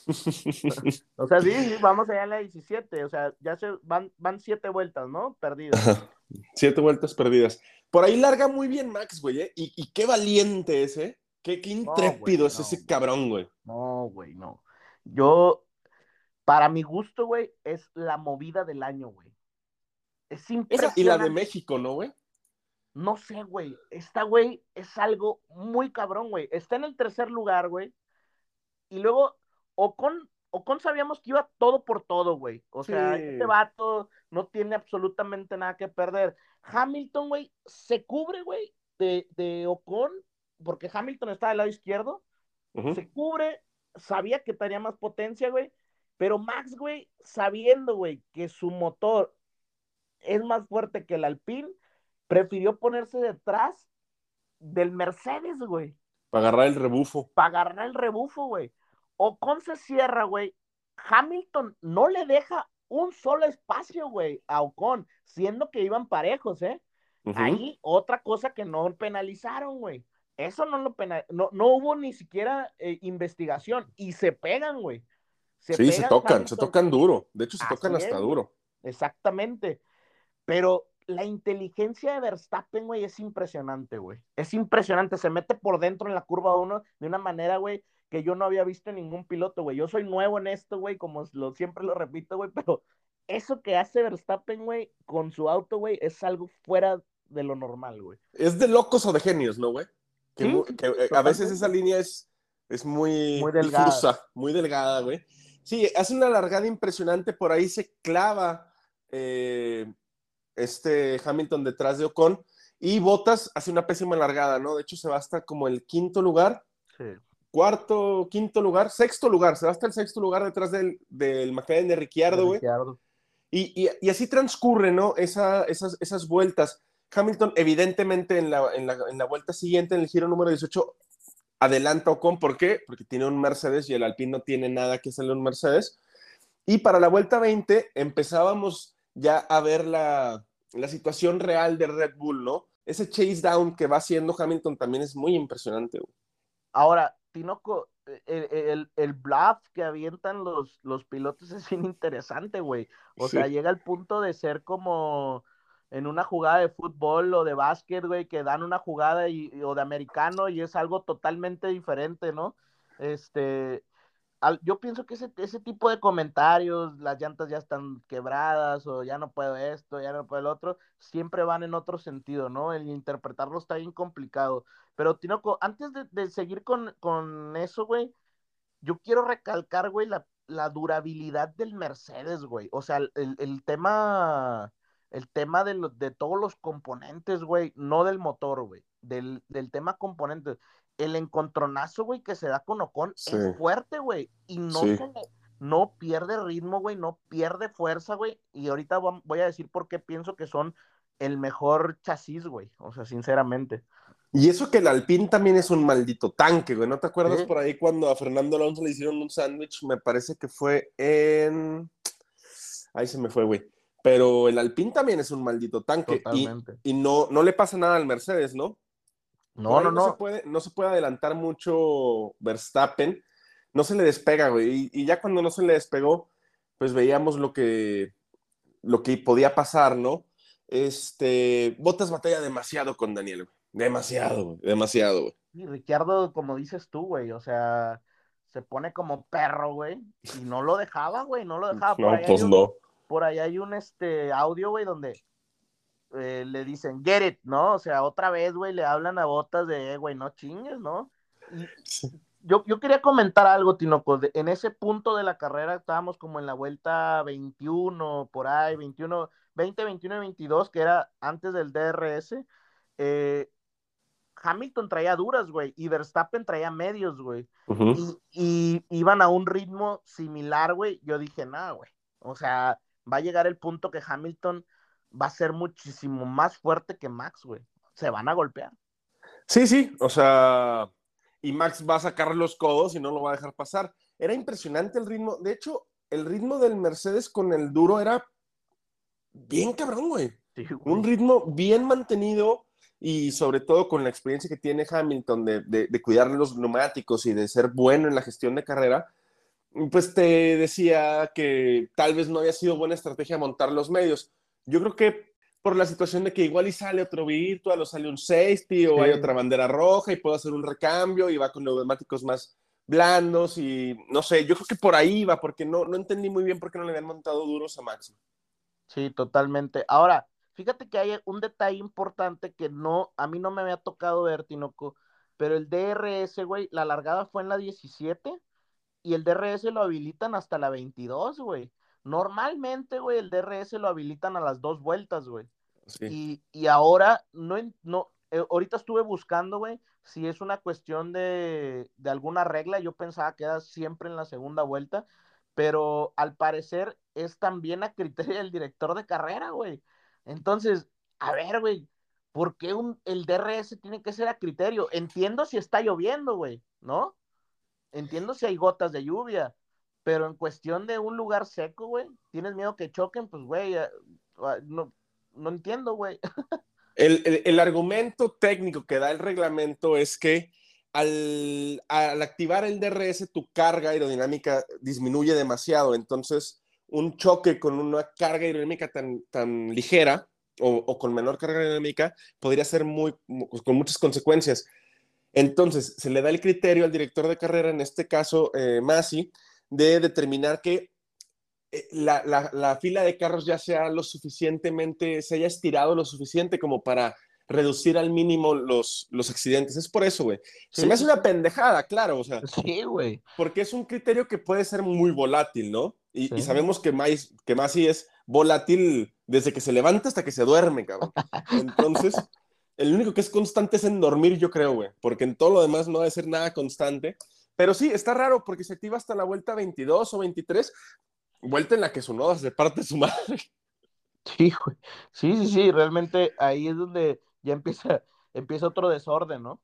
O sea, sí, sí, vamos allá en la 17. O sea, ya se van, van siete vueltas, ¿no? Perdidas. Ajá. Siete vueltas perdidas. Por ahí larga muy bien Max, güey, ¿eh? y, y qué valiente ese. Qué, qué intrépido güey, es no, ese cabrón, güey. No, güey, no. Yo, para mi gusto, güey, es la movida del año, güey. Es impresionante. y la de México, ¿no, güey? No sé, güey. Esta, güey, es algo muy cabrón, güey. Está en el tercer lugar, güey. Y luego, Ocon, Ocon sabíamos que iba todo por todo, güey. O sea, Sí. este vato no tiene absolutamente nada que perder. Hamilton, güey, se cubre, güey, de, de Ocon, porque Hamilton está del lado izquierdo. Se cubre, sabía que tenía más potencia, güey. Pero Max, güey, sabiendo, güey, que su motor es más fuerte que el Alpine, prefirió ponerse detrás del Mercedes, güey, Para agarrar el rebufo. para agarrar el rebufo, güey. Ocon se cierra, güey. Hamilton no le deja un solo espacio, güey, a Ocon, siendo que iban parejos, ¿eh? Ahí otra cosa que no penalizaron, güey. Eso no lo penal, no, no hubo ni siquiera eh, investigación y se pegan, güey. sí, se tocan, se tocan duro. De hecho, se Así tocan hasta es, duro. Exactamente. Pero la inteligencia de Verstappen, güey, es impresionante, güey. Es impresionante. Se mete por dentro en la curva 1 de una manera, güey, que yo no había visto en ningún piloto, güey. Yo soy nuevo en esto, güey, como lo, siempre lo repito, güey, pero eso que hace Verstappen, güey, con su auto, güey, es algo fuera de lo normal, güey. Es de locos o de genios, ¿no, güey? Que, que, eh, a veces esa línea es, es muy, Muy delgada. difusa, muy delgada, güey. Sí, hace una largada impresionante, por ahí se clava eh, este Hamilton detrás de Ocon y Bottas hace una pésima largada, ¿no? De hecho, se va hasta como el quinto lugar, Sí. cuarto, quinto lugar, sexto lugar, se va hasta el sexto lugar detrás del, del McLaren de Ricciardo, güey. Y, y- y así transcurre, ¿no? Esa- esas, esas vueltas. Hamilton, evidentemente, en la, en, la, en la vuelta siguiente, en el giro número 18, adelanta Ocon. ¿Por qué? Porque tiene un Mercedes y el Alpine no tiene nada que hacerle un Mercedes. Y para la vuelta 20 empezábamos ya a ver la, la situación real de Red Bull, ¿no? Ese chase down que va haciendo Hamilton también es muy impresionante. güey. Ahora, Tinoco, el, el, el bluff que avientan los, los pilotos es bien interesante, güey. O Sí. sea, llega al punto de ser como en una jugada de fútbol o de básquet, güey, que dan una jugada y, y- o de americano y es algo totalmente diferente, ¿no? Este, al- yo pienso que ese, ese tipo de comentarios, las llantas ya están quebradas o ya no puedo esto, ya no puedo el otro, siempre van en otro sentido, ¿no? El interpretarlo está bien complicado. Pero Tinoco, antes de, de seguir con, con eso, güey, yo quiero recalcar, güey, la, la durabilidad del Mercedes, güey. O sea, el, el tema, el tema de, lo- de todos los componentes, güey, no del motor, güey, del, del tema componentes. El encontronazo, güey, que se da con Ocon Sí. es fuerte, güey, y no, Sí. se no pierde ritmo, güey, no pierde fuerza, güey. Y ahorita voy a decir por qué pienso que son el mejor chasis, güey. O sea, sinceramente. Y eso que el Alpine también es un maldito tanque, güey. ¿No te acuerdas por ahí cuando a Fernando Alonso le hicieron un sándwich? Me parece que fue en. Ahí se me fue, güey. Pero el Alpine también es un maldito tanque. Y, y, no, no le pasa nada al Mercedes, ¿no? No, no, no. Se puede, no se puede adelantar mucho Verstappen. No se le despega, güey. Y, ya cuando no se le despegó, pues veíamos lo que, lo que podía pasar, ¿no? Este, Botas batalla demasiado con Daniel, güey. Demasiado, demasiado, güey. Y Ricciardo, como dices tú, güey, o sea, se pone como perro, güey, y no lo dejaba, güey, no lo dejaba. Por no, pues no. Por ahí hay un este, audio, güey, donde eh, le dicen, get it, ¿no? O sea, otra vez, güey, le hablan a botas de, güey, no chingues, ¿no? yo, yo quería comentar algo, Tinoco, en ese punto de la carrera estábamos como en la vuelta 21, por ahí, 21, 20, 21 y 22, que era antes del DRS. Eh, Hamilton traía duras, güey, y Verstappen traía medios, güey. y, iban a un ritmo similar, güey. Yo dije, nada, güey. O sea, va a llegar el punto que Hamilton va a ser muchísimo más fuerte que Max, güey. Se van a golpear. Sí, sí, o sea, y Max va a sacar los codos y no lo va a dejar pasar. Era impresionante el ritmo. De hecho, el ritmo del Mercedes con el duro era bien cabrón, güey. Un ritmo bien mantenido y sobre todo con la experiencia que tiene Hamilton de, de, cuidar los neumáticos y de ser bueno en la gestión de carrera, pues te decía que tal vez no había sido buena estrategia montar los medios. Yo creo que por la situación de que igual y sale otro virtual o sale un safety o hay otra bandera roja y puedo hacer un recambio y va con neumáticos más blandos y no sé, yo creo que por ahí va porque no, no entendí muy bien por qué no le habían montado duros a Max. Sí, totalmente. Ahora, Fíjate que hay un detalle importante que no, a mí no me había tocado ver, Tinoco, pero el DRS, güey, la largada fue en la 17 y el DRS lo habilitan hasta la 22, güey. Normalmente, güey, el DRS lo habilitan a las dos vueltas, güey. Y, y, ahora, no, no, eh, ahorita estuve buscando, güey, si es una cuestión de, de alguna regla. Yo pensaba que era siempre en la segunda vuelta, pero al parecer es también a criterio del director de carrera, güey. Entonces, a ver, güey, ¿por qué un, el DRS tiene que ser a criterio? Entiendo si está lloviendo, güey, ¿no? Entiendo si hay gotas de lluvia, pero en cuestión de un lugar seco, güey, tienes miedo que choquen, pues, güey, ah, ah, no, no entiendo, güey. El, argumento técnico que da el reglamento es que al, al, activar el DRS tu carga aerodinámica disminuye demasiado, entonces un choque con una carga aerodinámica tan, tan ligera o, con menor carga aerodinámica podría ser muy, con muchas consecuencias. Entonces, se le da el criterio al director de carrera, en este caso, eh, Masi, de determinar que eh, la, la, fila de carros ya sea lo suficientemente, se haya estirado lo suficiente como para reducir al mínimo los, los accidentes. Es por eso, güey. Se me hace una pendejada, claro, o sea. Sí, güey. Porque es un criterio que puede ser muy volátil, ¿no? Y, sabemos que, más, que Masi es volátil desde que se levanta hasta que se duerme, cabrón. Entonces, el único que es constante es en dormir, yo creo, güey, porque en todo lo demás no debe ser nada constante. Pero sí, está raro porque se activa hasta la vuelta 22 o 23, vuelta en la que su noda se parte su madre. Sí, güey. Sí, sí, sí, realmente ahí es donde ya empieza, empieza otro desorden, ¿no?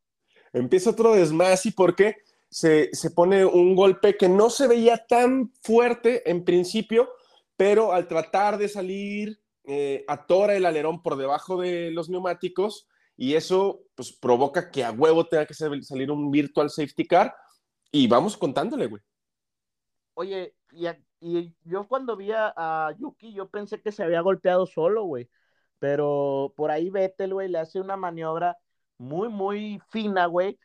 Empieza otro desmás y porque se, se pone un golpe que no se veía tan fuerte en principio, pero al tratar de salir, eh, atora el alerón por debajo de los neumáticos y eso pues provoca que a huevo tenga que salir un virtual safety car y vamos contándole, güey. Oye, y, y, yo cuando vi a, Yuki, yo pensé que se había golpeado solo, güey. Pero por ahí Vettel, güey, le hace una maniobra muy, muy fina, güey.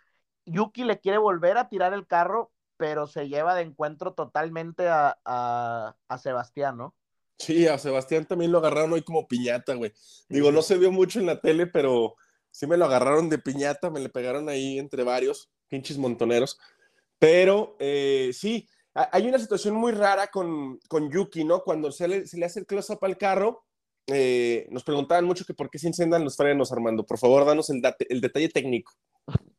Yuki le quiere volver a tirar el carro, pero se lleva de encuentro totalmente a, a, Sebastián, ¿no? Sí, a Sebastián también lo agarraron hoy como piñata, güey. Digo, no se vio mucho en la tele, pero sí me lo agarraron de piñata, me le pegaron ahí entre varios pinches montoneros. Pero eh, sí, hay una situación muy rara con, con Yuki, ¿no? Cuando se le, hace el close-up al carro, eh, nos preguntaban mucho que por qué se incendian los frenos, Armando. Por favor, danos el, el detalle técnico.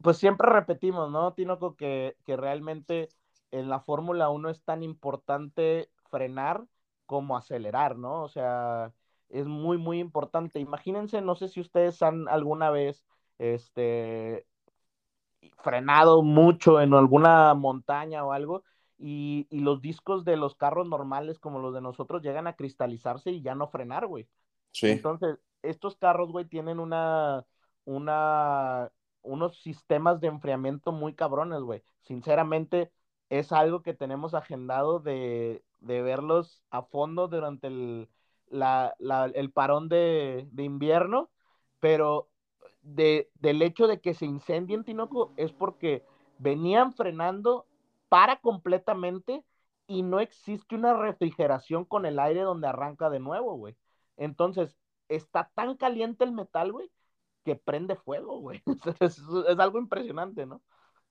Pues siempre repetimos, ¿no, Tinoco? Que, que realmente en la Fórmula 1 es tan importante frenar como acelerar, ¿no? O sea, es muy, muy importante. Imagínense, no sé si ustedes han alguna vez, este, frenado mucho en alguna montaña o algo, y, y, los discos de los carros normales como los de nosotros llegan a cristalizarse y ya no frenar, güey. Sí. Entonces, estos carros, güey, tienen una, una, unos sistemas de enfriamiento muy cabrones, güey. Sinceramente, es algo que tenemos agendado de, de verlos a fondo durante el, la, la, el parón de, de invierno, pero de, del hecho de que se incendien, Tinoco, es porque venían frenando para completamente y no existe una refrigeración con el aire donde arranca de nuevo, güey. Entonces, está tan caliente el metal, güey, que prende fuego, güey. Es, es, algo impresionante, ¿no?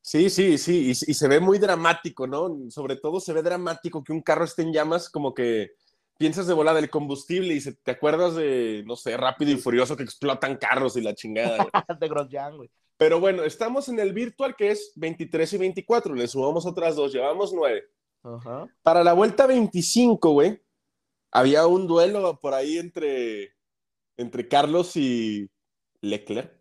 Sí, sí, sí, y, y, se ve muy dramático, ¿no? Sobre todo se ve dramático que un carro esté en llamas, como que piensas de volada el combustible y se, te acuerdas de, no sé, rápido y furioso que explotan carros y la chingada. de Grosjean, güey. Pero bueno, estamos en el virtual que es 23 y 24, le sumamos otras dos, llevamos nueve. -huh. Para la vuelta 25, güey, había un duelo por ahí entre, entre Carlos y Leclerc.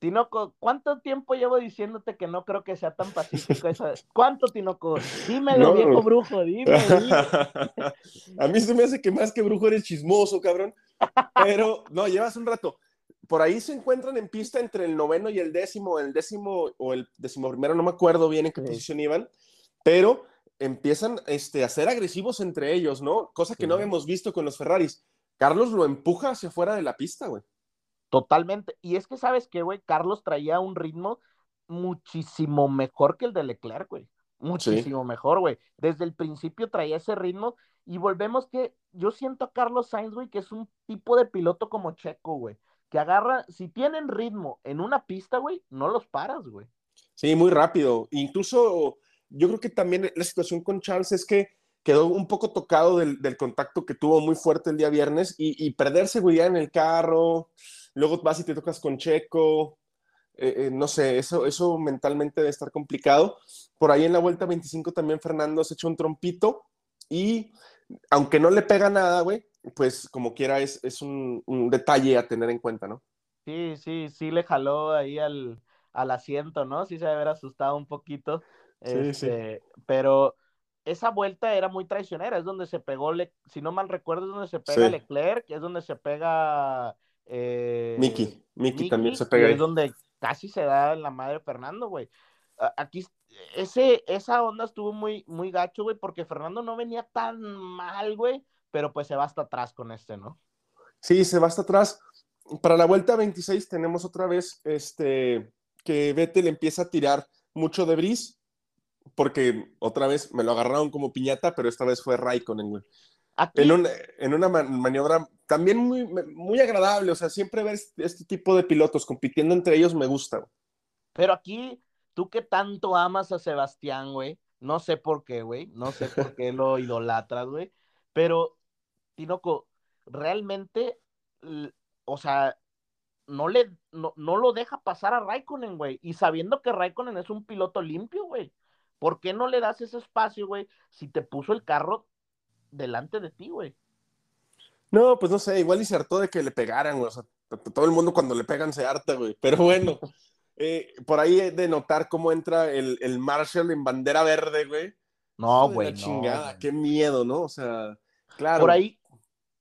Tinoco, ¿cuánto tiempo llevo diciéndote que no creo que sea tan pacífico esa? ¿Cuánto, Tinoco? Dímelo, no. viejo brujo, dime, dime. A mí se me hace que más que brujo eres chismoso, cabrón. Pero, no, llevas un rato. Por ahí se encuentran en pista entre el noveno y el décimo, el décimo o el décimo primero, no me acuerdo bien en qué sí. posición iban, pero empiezan este, a ser agresivos entre ellos, ¿no? Cosa que sí. no habíamos visto con los Ferraris. Carlos lo empuja hacia afuera de la pista, güey. Totalmente. Y es que, ¿sabes qué, güey? Carlos traía un ritmo muchísimo mejor que el de Leclerc, güey. Muchísimo sí. mejor, güey. Desde el principio traía ese ritmo. Y volvemos que yo siento a Carlos Sainz, güey, que es un tipo de piloto como Checo, güey. Que agarra, si tienen ritmo en una pista, güey, no los paras, güey. Sí, muy rápido. Incluso yo creo que también la situación con Charles es que quedó un poco tocado del, del contacto que tuvo muy fuerte el día viernes y, y perder seguridad en el carro luego vas y te tocas con Checo, eh, eh, no sé, eso, eso mentalmente debe estar complicado. Por ahí en la vuelta 25 también Fernando se echó un trompito y aunque no le pega nada, güey, pues como quiera es, es un, un, detalle a tener en cuenta, ¿no? Sí, sí, sí le jaló ahí al, al asiento, ¿no? Sí se debe haber asustado un poquito. Sí, este, sí. Pero esa vuelta era muy traicionera, es donde se pegó, Le si no mal recuerdo, es donde se pega Sí. Leclerc, es donde se pega eh, Miki, Miki Miki, también se pega ahí. es donde casi se da la madre Fernando, güey. Aquí, ese, esa onda estuvo muy, muy gacho, güey, porque Fernando no venía tan mal, güey, pero pues se va hasta atrás con este, ¿no? Sí, se va hasta atrás. Para la vuelta 26 tenemos otra vez este, que Vettel empieza a tirar mucho de bris, porque otra vez me lo agarraron como piñata, pero esta vez fue Raikkonen, güey. Aquí, En, un- en una man- maniobra también muy, muy agradable, o sea, siempre ver este, este tipo de pilotos compitiendo entre ellos me gusta. pero aquí, tú que tanto amas a Sebastián, güey, no sé por qué, güey, no sé por qué lo idolatras, güey, pero, Tinoco, realmente, o sea, no le, no, no lo deja pasar a Raikkonen, güey, y sabiendo que Raikkonen es un piloto limpio, güey, ¿por qué no le das ese espacio, güey, si te puso el carro delante de ti, güey? No, pues no sé, igual y se hartó de que le pegaran, güey. O sea, todo el mundo cuando le pegan se harta, güey. Pero bueno, eh, por ahí he de notar cómo entra el, el Marshall en bandera verde, güey. No, güey, no, chingada, güey. qué miedo, ¿no? O sea, claro. Por ahí,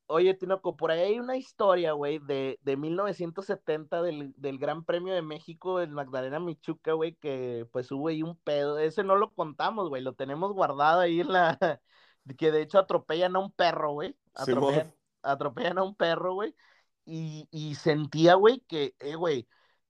oye, Tinoco, por ahí hay una historia, güey, de, de 1970 del, del Gran Premio de México en Magdalena Michuca, güey, que pues hubo ahí un pedo. Ese no lo contamos, güey, lo tenemos guardado ahí en la. Que de hecho atropellan a un perro, güey. Atropellan, atropellan a un perro, güey. Y, y sentía, güey, que, eh, güey,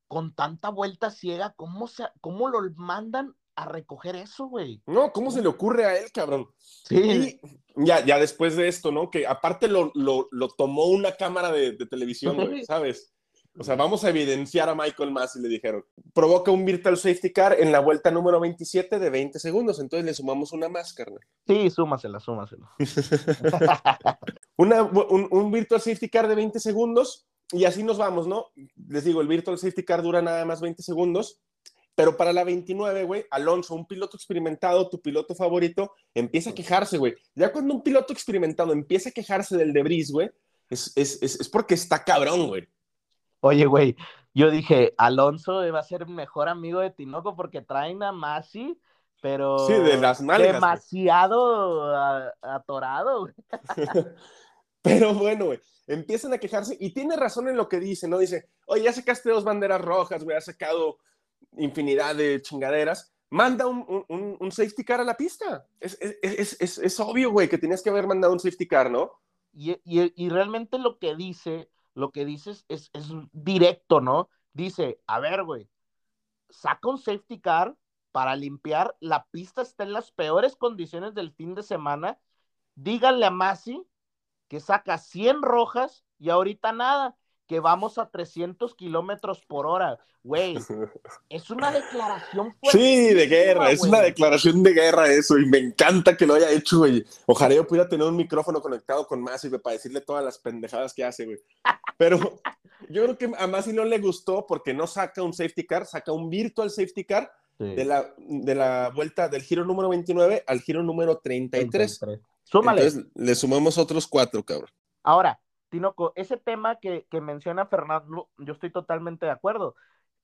con tanta vuelta ciega, ¿cómo, se, ¿cómo lo mandan a recoger eso, güey? No, ¿cómo se le ocurre a él, cabrón? Sí, Y ya, ya después de esto, ¿no? Que aparte lo, lo, lo tomó una cámara de, de televisión, güey, ¿sabes? O sea, vamos a evidenciar a Michael más y le dijeron, provoca un virtual safety car en la vuelta número 27 de 20 segundos, entonces le sumamos una más, carnal. sí, súmasela, súmasela. Una, un, un virtual safety car de 20 segundos y así nos vamos, ¿no? Les digo, el virtual safety car dura nada más 20 segundos Pero para la 29, güey, Alonso, un piloto experimentado, tu piloto favorito, empieza a quejarse, güey. Ya cuando un piloto experimentado empieza a quejarse del debris, güey, es, es, es, es porque está cabrón, güey. Oye, güey, yo dije, Alonso va a ser mejor amigo de Tinoco porque traen a Masi, pero Sí, de las nalgas, demasiado a- atorado. güey. Pero bueno, güey, empiezan a quejarse y tiene razón en lo que dice, ¿no? Dice, oye, ya sacaste dos banderas rojas, güey, has sacado infinidad de chingaderas. Manda un, un- un- safety car a la pista. Es, es- es- es- es obvio, güey, que tenías que haber mandado un safety car, ¿no? Y, y- y realmente lo que dice, lo que dice es, es, es directo, ¿no? Dice, a ver, güey, saca un safety car para limpiar, la pista está en las peores condiciones del fin de semana, díganle a Masi que saca 100 rojas y ahorita nada, que vamos a 300 kilómetros por hora. Güey, es una declaración Sí, de guerra, es una declaración de guerra eso, y me encanta que lo haya hecho, güey. Ojalá yo pudiera tener un micrófono conectado con Masi, güey, para decirle todas las pendejadas que hace, güey. Pero yo creo que a Masi no le gustó porque no saca un safety car, saca un virtual safety car Sí, de la, de la vuelta del giro número 29 al giro número 33. 33. Súmale. Entonces le sumamos otros cuatro, cabrón. Ahora, Tinoco, ese tema que, que menciona Fernando, yo estoy totalmente de acuerdo.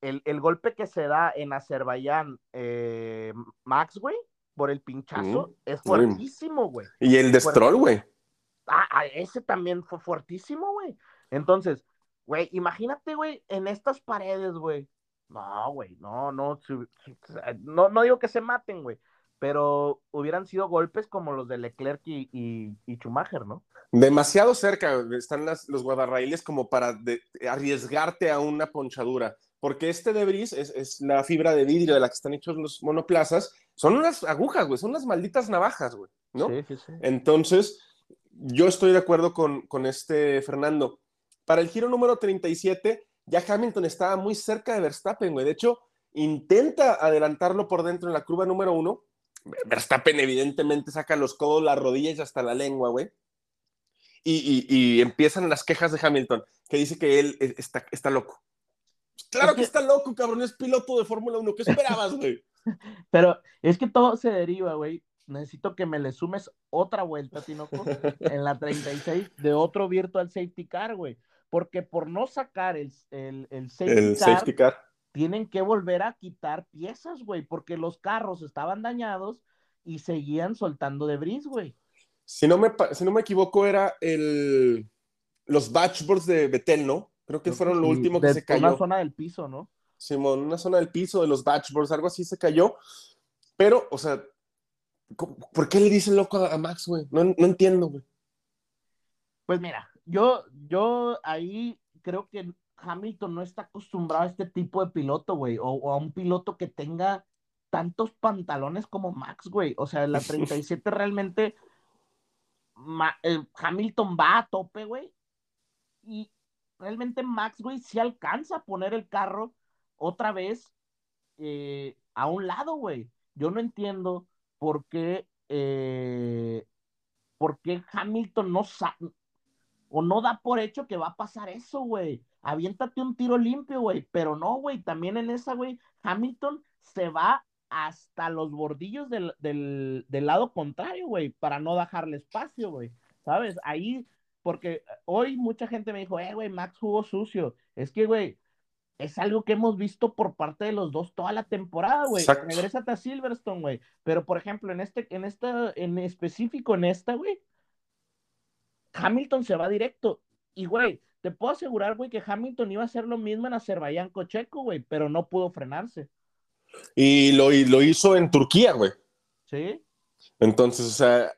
El, el golpe que se da en Azerbaiyán, eh, Max, güey, por el pinchazo, Mm. es fuertísimo, güey. Y el de Stroll, güey. Ah, ah, ese también fue fuertísimo, güey. Entonces, güey, imagínate, güey, en estas paredes, güey. No, güey, no, no, no, no digo que se maten, güey, pero hubieran sido golpes como los de Leclerc y, y, y Schumacher, ¿no? Demasiado cerca están las, los guadarraíles como para de- arriesgarte a una ponchadura. Porque este debris es, es la fibra de vidrio de la que están hechos los monoplazas. Son unas agujas, güey, son unas malditas navajas, güey, ¿no? Sí, sí, sí. Entonces, yo estoy de acuerdo con, con este Fernando. Para el giro número 37, ya Hamilton estaba muy cerca de Verstappen, güey. De hecho, intenta adelantarlo por dentro en la curva número uno. Verstappen, evidentemente, saca los codos, las rodillas y hasta la lengua, güey. Y, y- y empiezan las quejas de Hamilton, que dice que él eh, está, está loco. Claro Es que que- está loco, cabrón, es piloto de Fórmula 1. ¿Qué esperabas, güey? Pero es que todo se deriva, güey. Necesito que me le sumes otra vuelta, Tinoco, en la 36 de otro virtual safety car, güey. Porque por no sacar el, el, el safety El car, safety car. Tienen que volver a quitar piezas, güey, porque los carros estaban dañados y seguían soltando debris, güey. Si no me, si no me equivoco, era el, los batchboards de Betel, ¿no? Creo que fueron lo último que de se Una cayó. zona del piso, ¿no? Simón, una zona del piso de los batchboards, algo así se cayó. Pero, o sea, ¿cómo- ¿por qué le dicen loco a, a Max, güey? No, no entiendo, güey. Pues mira, yo, yo ahí creo que Hamilton no está acostumbrado a este tipo de piloto, güey, o, o a un piloto que tenga tantos pantalones como Max, güey. O sea, la 37 realmente Ma- el Hamilton va a tope, güey. Y realmente Max, güey, sí alcanza a poner el carro otra vez eh, a un lado, güey. Yo no entiendo por qué, eh, por qué Hamilton no sa- o no da por hecho que va a pasar eso, güey. Aviéntate un tiro limpio, güey. Pero no, güey. También en esa, güey, Hamilton se va hasta los bordillos del, del, del lado contrario, güey, para no dejarle espacio, güey. ¿Sabes? Ahí, porque hoy mucha gente me dijo, eh, güey, Max jugó sucio. Es que, güey, es algo que hemos visto por parte de los dos toda la temporada, güey. Regrésate a Silverstone, güey. Pero, por ejemplo, en este, en esta, en específico, en esta, güey, Hamilton se va directo. Y, güey, te puedo asegurar, güey, que Hamilton iba a hacer lo mismo en Azerbaiyán con Checo, güey, pero no pudo frenarse. Y lo, y lo hizo en Turquía, güey. ¿Sí? Entonces, o sea,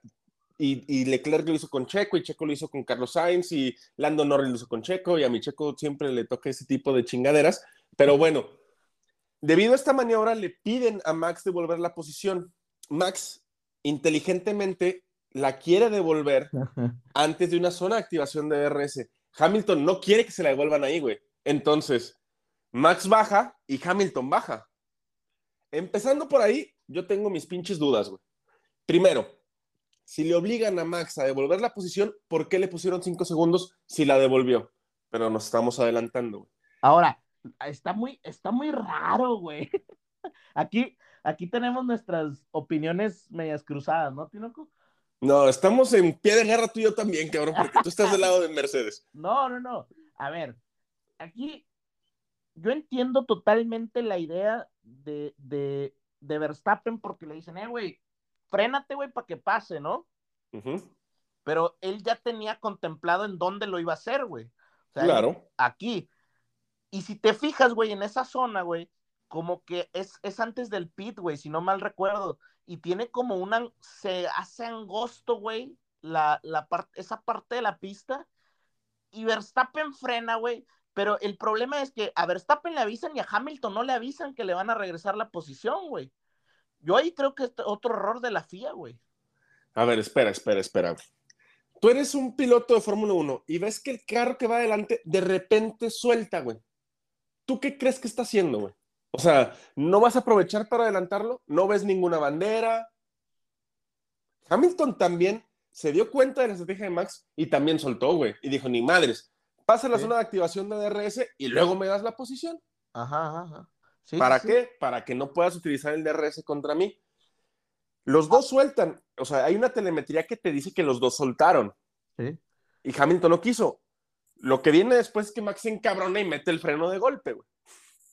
y, y Leclerc lo hizo con Checo, y Checo lo hizo con Carlos Sainz, y Lando Norris lo hizo con Checo, y a mi Checo siempre le toca ese tipo de chingaderas. Pero bueno, debido a esta maniobra, le piden a Max devolver la posición. Max, inteligentemente, la quiere devolver antes de una zona de activación de DRS. Hamilton no quiere que se la devuelvan ahí, güey. Entonces, Max baja y Hamilton baja. Empezando por ahí, yo tengo mis pinches dudas, güey. Primero, si le obligan a Max a devolver la posición, ¿por qué le pusieron cinco segundos si la devolvió? Pero nos estamos adelantando, güey. Ahora, está muy, está muy raro, güey. aquí, aquí tenemos nuestras opiniones medias cruzadas, ¿no, Tinoco? No, estamos en pie de guerra tú y yo también, cabrón, porque tú estás del lado de Mercedes. No, no, no. A ver, aquí yo entiendo totalmente la idea de, de, de Verstappen porque le dicen, eh, güey, frénate, güey, para que pase, ¿no? Pero él ya tenía contemplado en dónde lo iba a hacer, güey. O sea, Claro. aquí. Y si te fijas, güey, en esa zona, güey, como que es, es antes del pit, güey, si no mal recuerdo. Y tiene como una, se hace angosto, güey, la, la esa parte de la pista. Y Verstappen frena, güey. Pero el problema es que a Verstappen le avisan y a Hamilton no le avisan que le van a regresar la posición, güey. Yo ahí creo que es otro error de la FIA, güey. A ver, espera, espera, espera. Tú eres un piloto de Fórmula 1 y ves que el carro que va adelante de repente suelta, güey. ¿Tú qué crees que está haciendo, güey? O sea, ¿no vas a aprovechar para adelantarlo? ¿No ves ninguna bandera? Hamilton también se dio cuenta de la estrategia de Max y también soltó, güey. Y dijo, ni madres, pasa la Sí. zona de activación de DRS y luego me das la posición. Ajá, ajá, ajá. Sí, ¿Para sí, qué? Para que no puedas utilizar el DRS contra mí. Los dos sueltan. O sea, hay una telemetría que te dice que los dos soltaron sí. y Hamilton no quiso. Lo que viene después es que Max se encabrona y mete el freno de golpe, güey.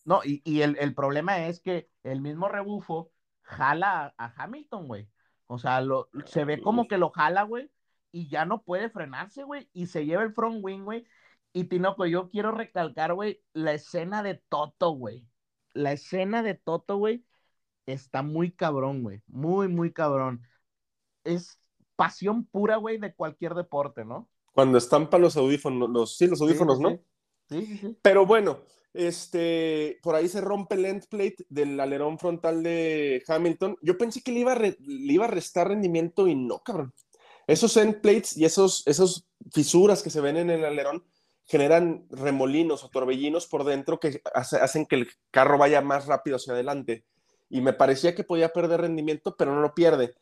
No, y, y el, el problema es que el mismo rebufo jala a, a Hamilton, güey. O sea, lo, se ve como que lo jala, güey, y ya no puede frenarse, güey, y se lleva el front wing, güey. Y Tinoco, yo quiero recalcar, güey, la escena de Toto, güey. La escena de Toto, güey, está muy cabrón, güey. Muy, muy cabrón. Es pasión pura, güey, de cualquier deporte, ¿no? Cuando estampa los audífonos, los, sí, los audífonos, sí, ¿no? sí. Sí, sí, sí. Pero bueno, este, por ahí se rompe el end plate del alerón frontal de Hamilton. Yo pensé que le iba a, re- le iba a restar rendimiento y no, cabrón. Esos end plates y esos, esos fisuras que se ven en el alerón generan remolinos o torbellinos por dentro que hace- hacen que el carro vaya más rápido hacia adelante. Y me parecía que podía perder rendimiento, pero no lo pierde.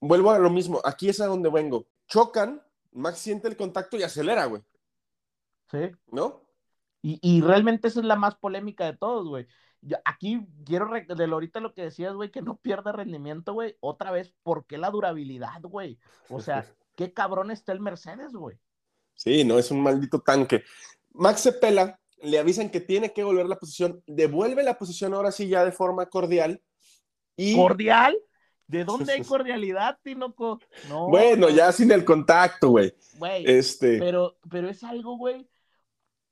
Vuelvo a lo mismo. Aquí es a donde vengo. Chocan, Max siente el contacto y acelera, güey. Sí. ¿No? Y, y realmente esa es la más polémica de todos, güey. Yo aquí quiero, de lo ahorita lo que decías, güey, que no pierde rendimiento, güey. Otra vez, ¿por qué la durabilidad, güey? O sea, qué cabrón está el Mercedes, güey. Sí, no, es un maldito tanque. Max se pela, le avisan que tiene que volver la posición, devuelve la posición ahora sí ya de forma cordial. Y ¿Cordial? ¿De dónde hay cordialidad, Tinoco? No. bueno, no, ya sin el contacto, güey. Güey, Este, pero, pero es algo, güey.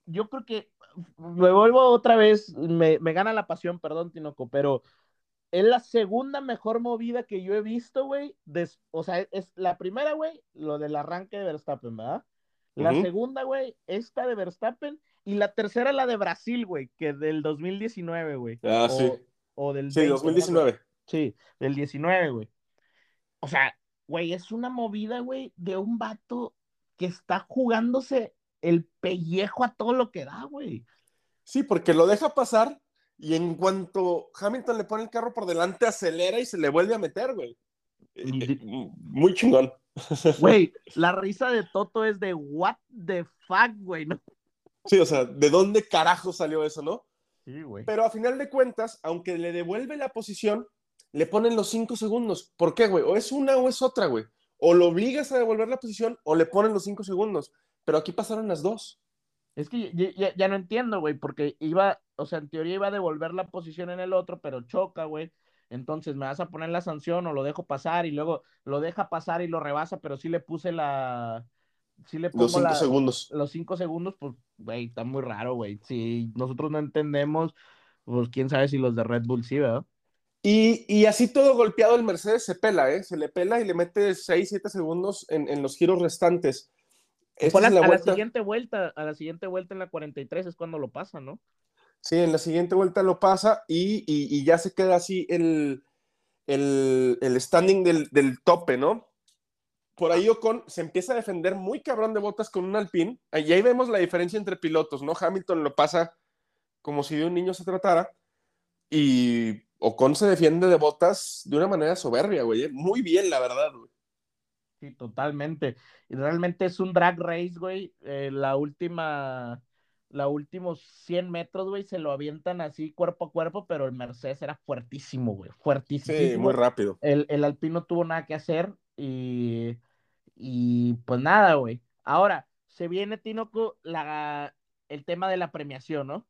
Yo creo que me vuelvo otra vez, me, me gana la pasión, perdón, Tinoco, pero es la segunda mejor movida que yo he visto, güey. O sea, es la primera, güey, lo del arranque de Verstappen, ¿verdad? La Ujú. segunda, güey, esta de Verstappen. Y la tercera, la de Brasil, güey, que del 2019, güey. Ah, o, sí. O del sí, 20, ¿no? 2019. Sí, del 19, güey. O sea, güey, es una movida, güey, de un vato que está jugándose el pellejo a todo lo que da, güey. Sí, porque lo deja pasar y en cuanto Hamilton le pone el carro por delante, acelera y se le vuelve a meter, güey. Eh, eh, Muy chingón. Güey, la risa de Toto es de what the fuck, güey, ¿no? Sí, o sea, ¿de dónde carajo salió eso, no? Sí, güey. Pero a final de cuentas, aunque le devuelve la posición, le ponen los cinco segundos. ¿Por qué, güey? O es una o es otra, güey. O lo obligas a devolver la posición o le ponen los cinco segundos. Pero aquí pasaron las dos. Es que ya, ya- ya no entiendo, güey, porque iba, o sea, en teoría iba a devolver la posición en el otro, pero choca, güey. Entonces me vas a poner la sanción o lo dejo pasar y luego lo deja pasar y lo rebasa, pero sí le puse la, sí le pongo Los cinco la, segundos. los cinco segundos, pues, güey, está muy raro, güey. Si nosotros no entendemos, pues quién sabe si los de Red Bull sí, ¿verdad? Y, y así todo golpeado el Mercedes se pela, ¿eh? Se le pela y le mete 6, 7 segundos en, en los giros restantes. A es la, siguiente vuelta, a la siguiente vuelta en la 43 es cuando lo pasa, ¿no? Sí, en la siguiente vuelta lo pasa y, y- y ya se queda así el, el, el standing del, del tope, ¿no? Por ahí Ocon se empieza a defender muy cabrón de botas con un Alpine. Y ahí vemos la diferencia entre pilotos, ¿no? Hamilton lo pasa como si de un niño se tratara. Y Ocon se defiende de botas de una manera soberbia, güey. ¿eh? Muy bien, la verdad, güey. Sí, totalmente. Y realmente es un drag race, güey. Eh, la última, la últimos 100 metros, güey, se lo avientan así cuerpo a cuerpo, pero el Mercedes era fuertísimo, güey, fuertísimo. Sí, muy rápido. El, el Alpino no tuvo nada que hacer y, y pues nada, güey. Ahora, se viene, Tinoco, la, el tema de la premiación, ¿no?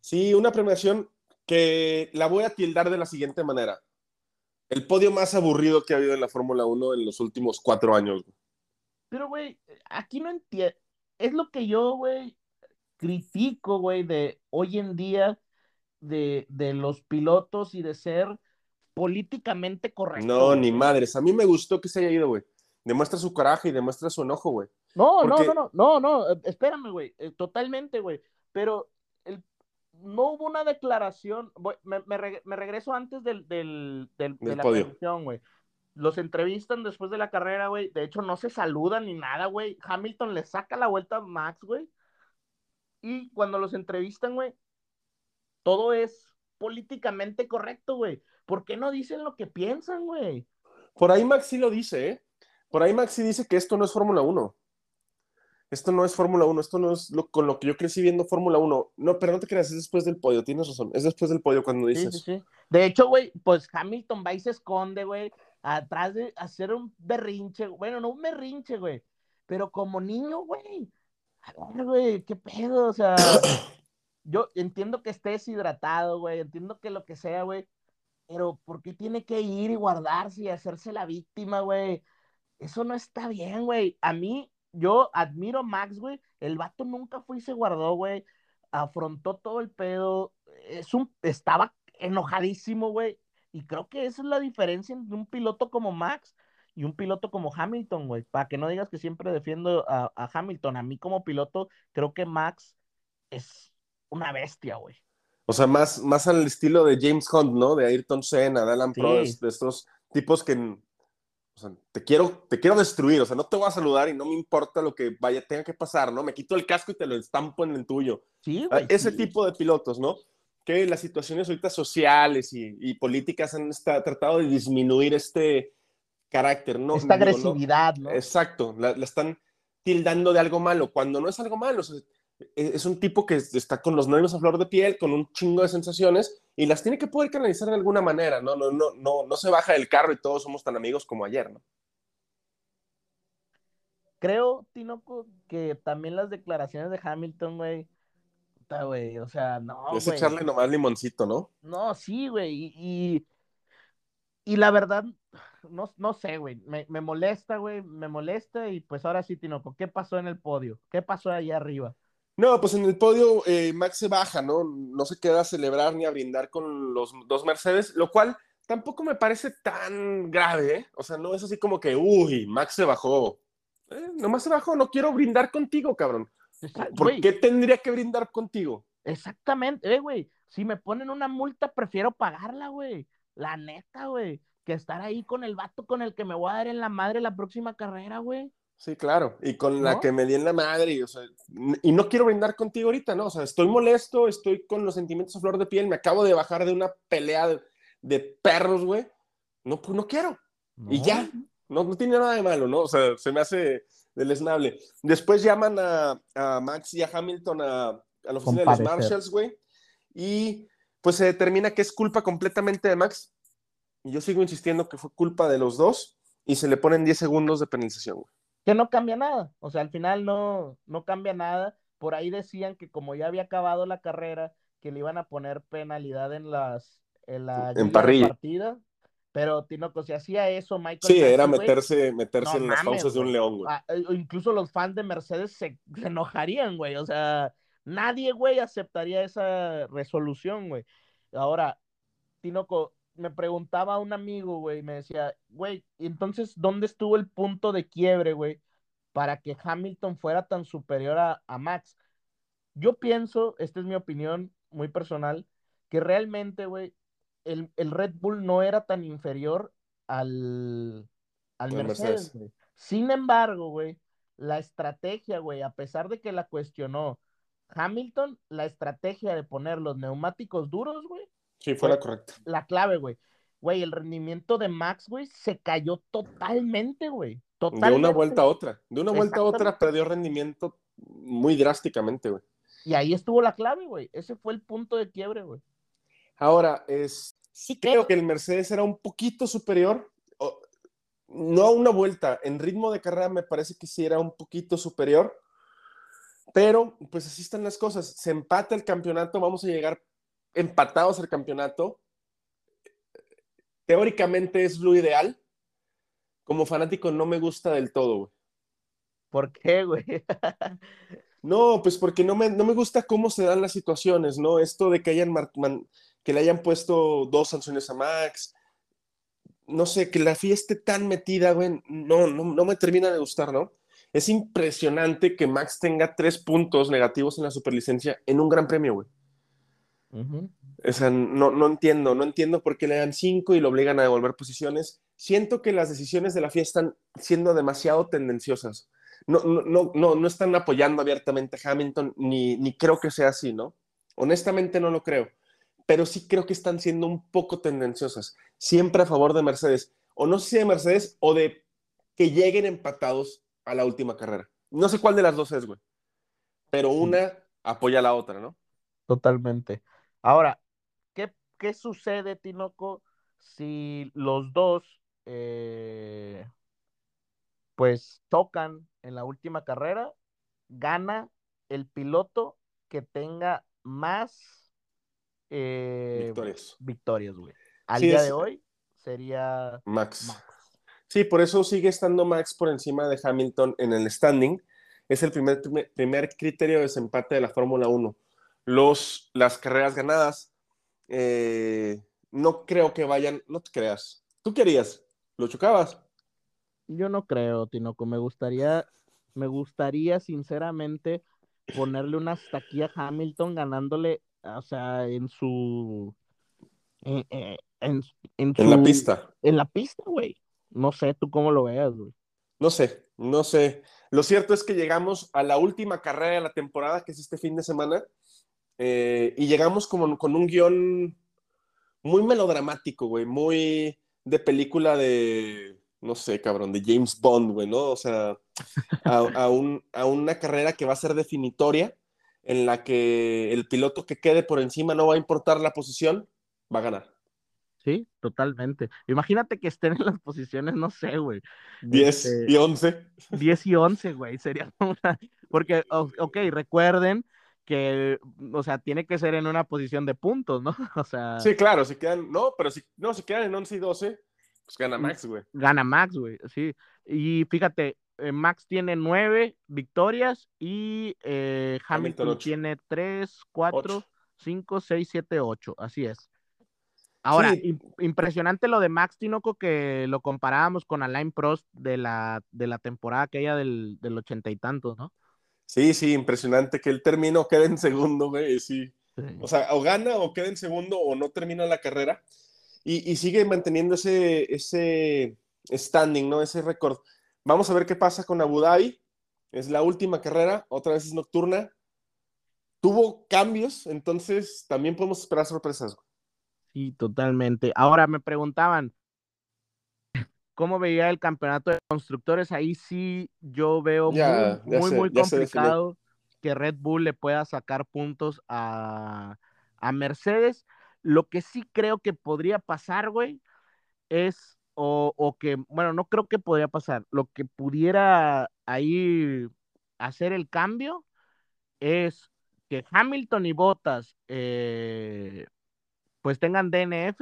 Sí, una premiación que la voy a tildar de la siguiente manera. El podio más aburrido que ha habido en la Fórmula 1 en los últimos cuatro años. Pero, güey, aquí no entiendo. Es lo que yo, güey, critico, güey, de hoy en día de, de los pilotos y de ser políticamente correcto. No, güey. ni madres. A mí me gustó que se haya ido, güey. Demuestra su coraje y demuestra su enojo, güey. No, Porque- no, no, no, no, no, eh, espérame, güey, eh, totalmente, güey. Pero no hubo una declaración, voy- me, me reg- me regreso antes del, del, del- de la premiación, güey. Los entrevistan después de la carrera, güey. De hecho, no se saludan ni nada, güey. Hamilton le saca la vuelta a Max, güey. Y cuando los entrevistan, güey, todo es políticamente correcto, güey. ¿Por qué no dicen lo que piensan, güey? Por ahí Max sí lo dice, ¿eh? Por ahí Max sí dice que esto no es Fórmula 1. Esto no es Fórmula 1, esto no es lo, con lo que yo crecí viendo Fórmula 1. No, pero no te creas, es después del podio, tienes razón. Es después del podio cuando Sí, dices. sí, sí. De hecho, güey, pues Hamilton va y se esconde, güey, atrás de hacer un berrinche. Bueno, no un berrinche, güey, pero como niño, güey. A ver, güey, qué pedo, o sea. yo entiendo que esté deshidratado, güey, entiendo que lo que sea, güey, pero ¿por qué tiene que ir y guardarse y hacerse la víctima, güey? Eso no está bien, güey. A mí, yo admiro a Max, güey. El vato nunca fue y se guardó, güey. Afrontó todo el pedo. Es un, estaba enojadísimo, güey. Y creo que esa es la diferencia entre un piloto como Max y un piloto como Hamilton, güey. Para que no digas que siempre defiendo a, a Hamilton. A mí como piloto, creo que Max es una bestia, güey. O sea, más, más al estilo de James Hunt, ¿no? De Ayrton Senna, de Alan Sí. Prost, de estos tipos que o sea, te quiero, te quiero destruir, o sea, no te voy a saludar y no me importa lo que vaya, tenga que pasar, ¿no? Me quito el casco y te lo estampo en el tuyo. Sí, Ah, güey. Ese sí. tipo de pilotos, ¿no? Que las situaciones ahorita sociales y, y políticas han esta- tratado de disminuir este carácter, ¿no? Esta Digo, no- agresividad, ¿no? Exacto, la, la están tildando de algo malo, cuando no es algo malo. o sea, es un tipo que está con los nervios a flor de piel, con un chingo de sensaciones y las tiene que poder canalizar de alguna manera, ¿no? No, no, no, no se baja del carro y todos somos tan amigos como ayer, ¿no? Creo, Tinoco, que también las declaraciones de Hamilton, güey. puta, güey, o sea, no, es güey. echarle nomás limoncito, ¿no? No, sí, güey. Y, y, y la verdad, no, no sé, güey. Me, me molesta, güey. Me molesta. Y pues ahora sí, Tinoco, ¿qué pasó en el podio? ¿Qué pasó ahí arriba? No, pues en el podio eh, Max se baja, ¿no? No se queda a celebrar ni a brindar con los dos Mercedes, lo cual tampoco me parece tan grave, ¿eh? O sea, no es así como que, uy, Max se bajó. Eh, nomás se bajó, no quiero brindar contigo, cabrón. Esa- ¿Por qué tendría que brindar contigo? Exactamente, eh, güey. Si me ponen una multa, prefiero pagarla, güey. La neta, güey. Que estar ahí con el vato con el que me voy a dar en la madre la próxima carrera, güey. Sí, claro. Y con la que me di en la madre, y, o sea, y no quiero brindar contigo ahorita, ¿no? O sea, estoy molesto, estoy con los sentimientos a flor de piel, me acabo de bajar de una pelea de, de perros, güey. No, pues no quiero. Y ya. No, no tiene nada de malo, ¿no? O sea, se me hace deleznable. Después llaman a, a Max y a Hamilton a, a la oficina de los. Marshalls, güey. Y pues se determina que es culpa completamente de Max. Y yo sigo insistiendo que fue culpa de los dos. Y se le ponen 10 segundos de penalización, güey. Que no cambia nada. O sea, al final no, no cambia nada. Por ahí decían que como ya había acabado la carrera, que le iban a poner penalidad en las en la En parrilla. partida. Pero Tinoco, si hacía eso, Michael Sí, era meterse, meterse no en las fauces de un león, güey. ah, eh, incluso los fans de Mercedes se, se enojarían, güey. O sea, nadie, güey, aceptaría esa resolución, güey. Ahora, Tinoco, me preguntaba un amigo, güey, me decía, güey, ¿y entonces, ¿dónde estuvo el punto de quiebre, güey, para que Hamilton fuera tan superior a, a Max? Yo pienso, esta es mi opinión muy personal, que realmente, güey, el, el Red Bull no era tan inferior al, al Mercedes, Mercedes. Sin embargo, güey, la estrategia, güey, a pesar de que la cuestionó Hamilton, la estrategia de poner los neumáticos duros, güey, Sí, fue la correcta. la clave, güey. Güey, el rendimiento de Max, güey, se cayó totalmente, güey. De Totalmente. una vuelta a otra. De una vuelta a otra perdió rendimiento muy drásticamente, güey. Y ahí estuvo la clave, güey. Ese fue el punto de quiebre, güey. Ahora, es, sí creo que el Mercedes era un poquito superior, o, no a una vuelta, en ritmo de carrera me parece que sí era un poquito superior, pero pues así están las cosas. Se empata el campeonato, vamos a llegar empatados al campeonato. Teóricamente es lo ideal. Como fanático no me gusta del todo, güey. ¿Por qué, güey? No, pues porque no me, no me gusta cómo se dan las situaciones, ¿no? Esto de que, hayan que le hayan puesto dos sanciones a Max, no sé, que la fiesta esté tan metida, güey, no, no, no me termina de gustar, ¿no? Es impresionante que Max tenga tres puntos negativos en la superlicencia en un gran premio, güey. O sea, no, no entiendo, no entiendo por qué le dan cinco y lo obligan a devolver posiciones. Siento que las decisiones de la FIA están siendo demasiado tendenciosas no, no, no, no están apoyando abiertamente a Hamilton, ni, ni creo que sea así, ¿no? Honestamente no lo creo, pero sí creo que están siendo un poco tendenciosas, siempre a favor de Mercedes, o no sé si de Mercedes o de que lleguen empatados a la última carrera. No sé cuál de las dos es, güey, pero una apoya a la otra, ¿no? Totalmente. Ahora, ¿qué, qué sucede, Tinoco, si los dos eh, pues tocan en la última carrera, gana el piloto que tenga más eh, victorias. Victorias, güey. Al día de hoy sería Max. Sí, por eso sigue estando Max por encima de Hamilton en el standing. Es el primer, primer criterio de desempate de la Fórmula 1. Los, las carreras ganadas, eh, no creo que vayan, no te creas. ¿Tú querías? ¿Lo chocabas? Yo no creo, Tinoco. Me gustaría, me gustaría sinceramente ponerle una taquilla a Hamilton ganándole, o sea, en su. En, eh, en, en, la pista. En la pista, güey. No sé, tú cómo lo veas, güey. No sé, no sé. Lo cierto es que llegamos a la última carrera de la temporada, que es este fin de semana, eh, y llegamos como con un guion muy melodramático, güey, muy de película de no sé, cabrón, de James Bond, güey, ¿no? O sea, a, una carrera que va a ser definitoria, en la que el piloto que quede por encima no va a importar la posición, va a ganar. Sí, totalmente. Imagínate que estén en las posiciones, no sé, güey. 10 este, y 11. 10 y 11, güey, sería una... Porque, ok, recuerden que, o sea, tiene que ser en una posición de puntos, ¿no? O sea... Sí, claro, si quedan, no, pero si, no, si quedan en 11 y 12, pues gana Max, güey. Gana Max, güey, sí. Y fíjate, eh, Max tiene nueve victorias y eh, Hamilton, tiene tres, cuatro, cinco, seis, siete, ocho. Así es. Ahora, impresionante lo de Max Tinoco que lo comparábamos con Alain Prost de la, de la temporada aquella del, del ochenta y tantos, ¿no? Sí, sí, impresionante que él termine o quede en segundo, güey, sí. O sea, o gana o queda en segundo o no termina la carrera y, sigue manteniendo ese, ese standing, ¿no? Ese récord. Vamos a ver qué pasa con Abu Dhabi. Es la última carrera, otra vez es nocturna. Tuvo cambios, entonces también podemos esperar sorpresas. Sí, totalmente. Ahora me preguntaban, ¿cómo veía el campeonato de constructores? Ahí sí yo veo muy, muy, complicado que Red Bull le pueda sacar puntos a, a Mercedes. Lo que sí creo que podría pasar, güey, es, o, que, bueno, no creo que podría pasar, lo que pudiera ahí hacer el cambio es que Hamilton y Bottas eh, pues tengan DNF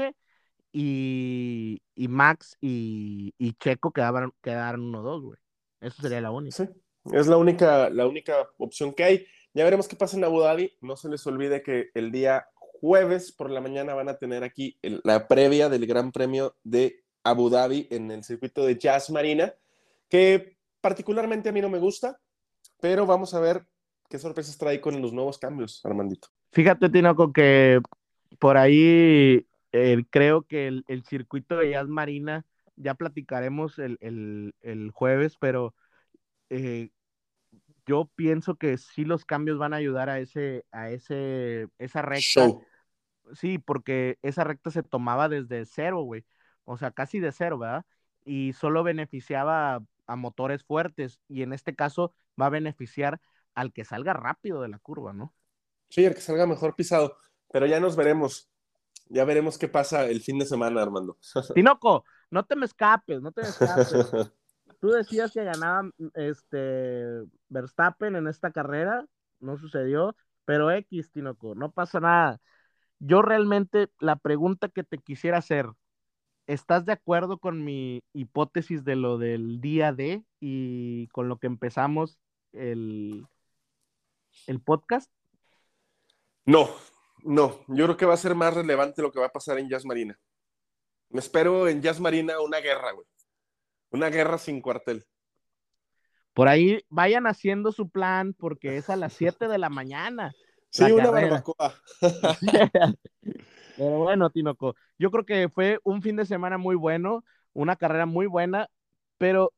y, Max y, Checo quedaron, quedaron uno dos, güey. Eso sería la única. Sí, es la única, la única opción que hay. Ya veremos qué pasa en Abu Dhabi. No se les olvide que el día jueves por la mañana van a tener aquí la previa del Gran Premio de Abu Dhabi en el circuito de Jazz Marina, que particularmente a mí no me gusta, pero vamos a ver qué sorpresas trae con los nuevos cambios, Armandito. Fíjate, Tinoco, que por ahí eh, creo que el, circuito de Jazz Marina, ya platicaremos el, jueves, pero eh, yo pienso que sí los cambios van a ayudar a ese, a ese, esa recta. Sí, porque esa recta se tomaba desde cero, güey. O sea, casi de cero, ¿verdad? Y solo beneficiaba a, motores fuertes. Y en este caso va a beneficiar al que salga rápido de la curva, ¿no? Sí, el que salga mejor pisado. Pero ya nos veremos. Ya veremos qué pasa el fin de semana, Armando. Tinoco, no te me escapes, no te me escapes. Tú decías que ganaba este Verstappen en esta carrera, no sucedió, pero X, Tinoco, no pasa nada. Yo realmente la pregunta que te quisiera hacer, ¿estás de acuerdo con mi hipótesis de lo del día D y con lo que empezamos el, el podcast? No, no, yo creo que va a ser más relevante lo que va a pasar en Jazz Marina. Me espero en Jazz Marina una guerra, güey. Una guerra sin cuartel. Por ahí vayan haciendo su plan porque es a las 7 de la mañana. Sí, una barbacoa. Pero bueno, Tinoco, yo creo que fue un fin de semana muy bueno, una carrera muy buena, pero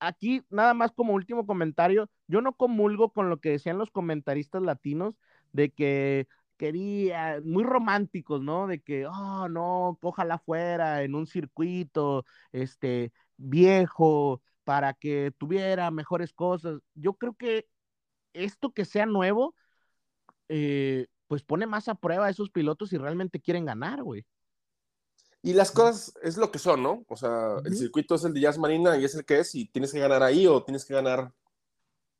aquí nada más como último comentario, yo no comulgo con lo que decían los comentaristas latinos de que quería, muy románticos, ¿no? De que, oh, no, cójala fuera en un circuito, este, viejo, para que tuviera mejores cosas. Yo creo que esto que sea nuevo, eh, pues pone más a prueba a esos pilotos si realmente quieren ganar, güey. Y las cosas es lo que son, ¿no? O sea, el circuito es el de Jazz Marina y es el que es, y tienes que ganar ahí o tienes que ganar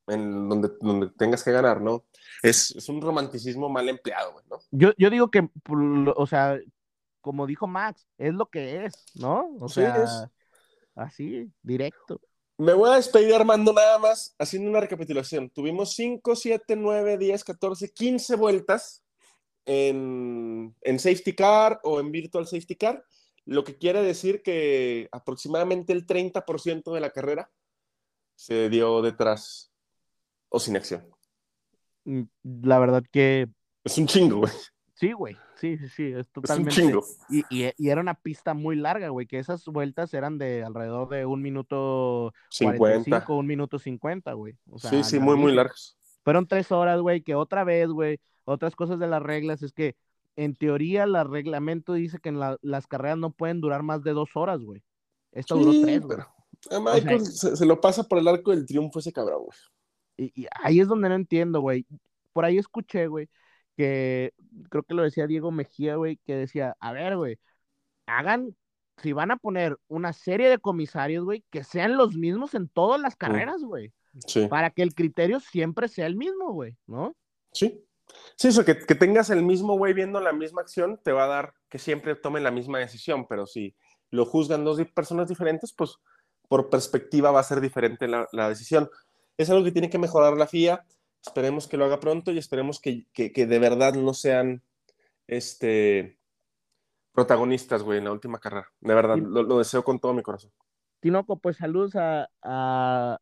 en donde, donde tengas que ganar, ¿no? Es, es un romanticismo mal empleado, güey, ¿no? Yo, yo digo que, o sea, como dijo Max, es lo que es, ¿no? O sea, es. así, directo. Me voy a despedir, Armando, nada más haciendo una recapitulación. Tuvimos 5, 7, 9, 10, 14, 15 vueltas en, en safety car o en virtual safety car, lo que quiere decir que aproximadamente el 30% de la carrera se dio detrás o sin acción. Mm, la verdad que... Es un chingo, güey. Sí, güey. Sí, sí, sí, es totalmente. Y, y, era una pista muy larga, güey, que esas vueltas eran de alrededor de un minuto 45, un minuto 50, güey. sí, sí, muy, muy largas. Fueron tres horas, güey, que otra vez, güey, otras cosas de las reglas es que en teoría el reglamento dice que en las carreras no pueden durar más de dos horas, güey. Esto duró tres, güey. Michael se, lo pasa por el arco del triunfo ese cabrón, güey. Y, y ahí es donde no entiendo, güey. Por ahí escuché, güey, que creo que lo decía Diego Mejía, güey, que decía, a ver, güey, hagan, si van a poner una serie de comisarios, güey, que sean los mismos en todas las carreras, güey. Sí. Para que el criterio siempre sea el mismo, güey, ¿no? Sí. Sí, eso, que, que tengas el mismo güey viendo la misma acción te va a dar que siempre tomen la misma decisión, pero si lo juzgan dos personas diferentes, pues por perspectiva va a ser diferente la, la decisión. Es algo que tiene que mejorar la FIA Esperemos que lo haga pronto y esperemos que, de verdad no sean este, protagonistas, güey, en la última carrera. De verdad, lo, deseo con todo mi corazón. Tinoco, pues saludos a, a,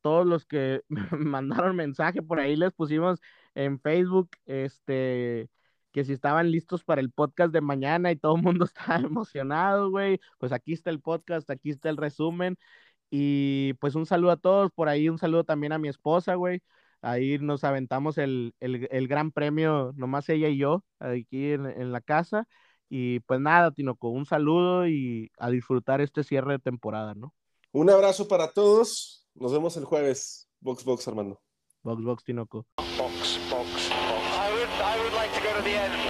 todos los que mandaron mensaje por ahí, les pusimos en Facebook, este, que si estaban listos para el podcast de mañana y todo el mundo estaba emocionado, güey, pues aquí está el podcast, aquí está el resumen. Y pues un saludo a todos, por ahí un saludo también a mi esposa, güey. Ahí nos aventamos el, gran premio, nomás ella y yo, aquí en, la casa. Y pues nada, Tinoco, un saludo y a disfrutar este cierre de temporada, ¿no? Un abrazo para todos. Nos vemos el jueves. Box Box, Armando. Box Box, Tinoco. Box Box, Box. I would, I would like to go to the end.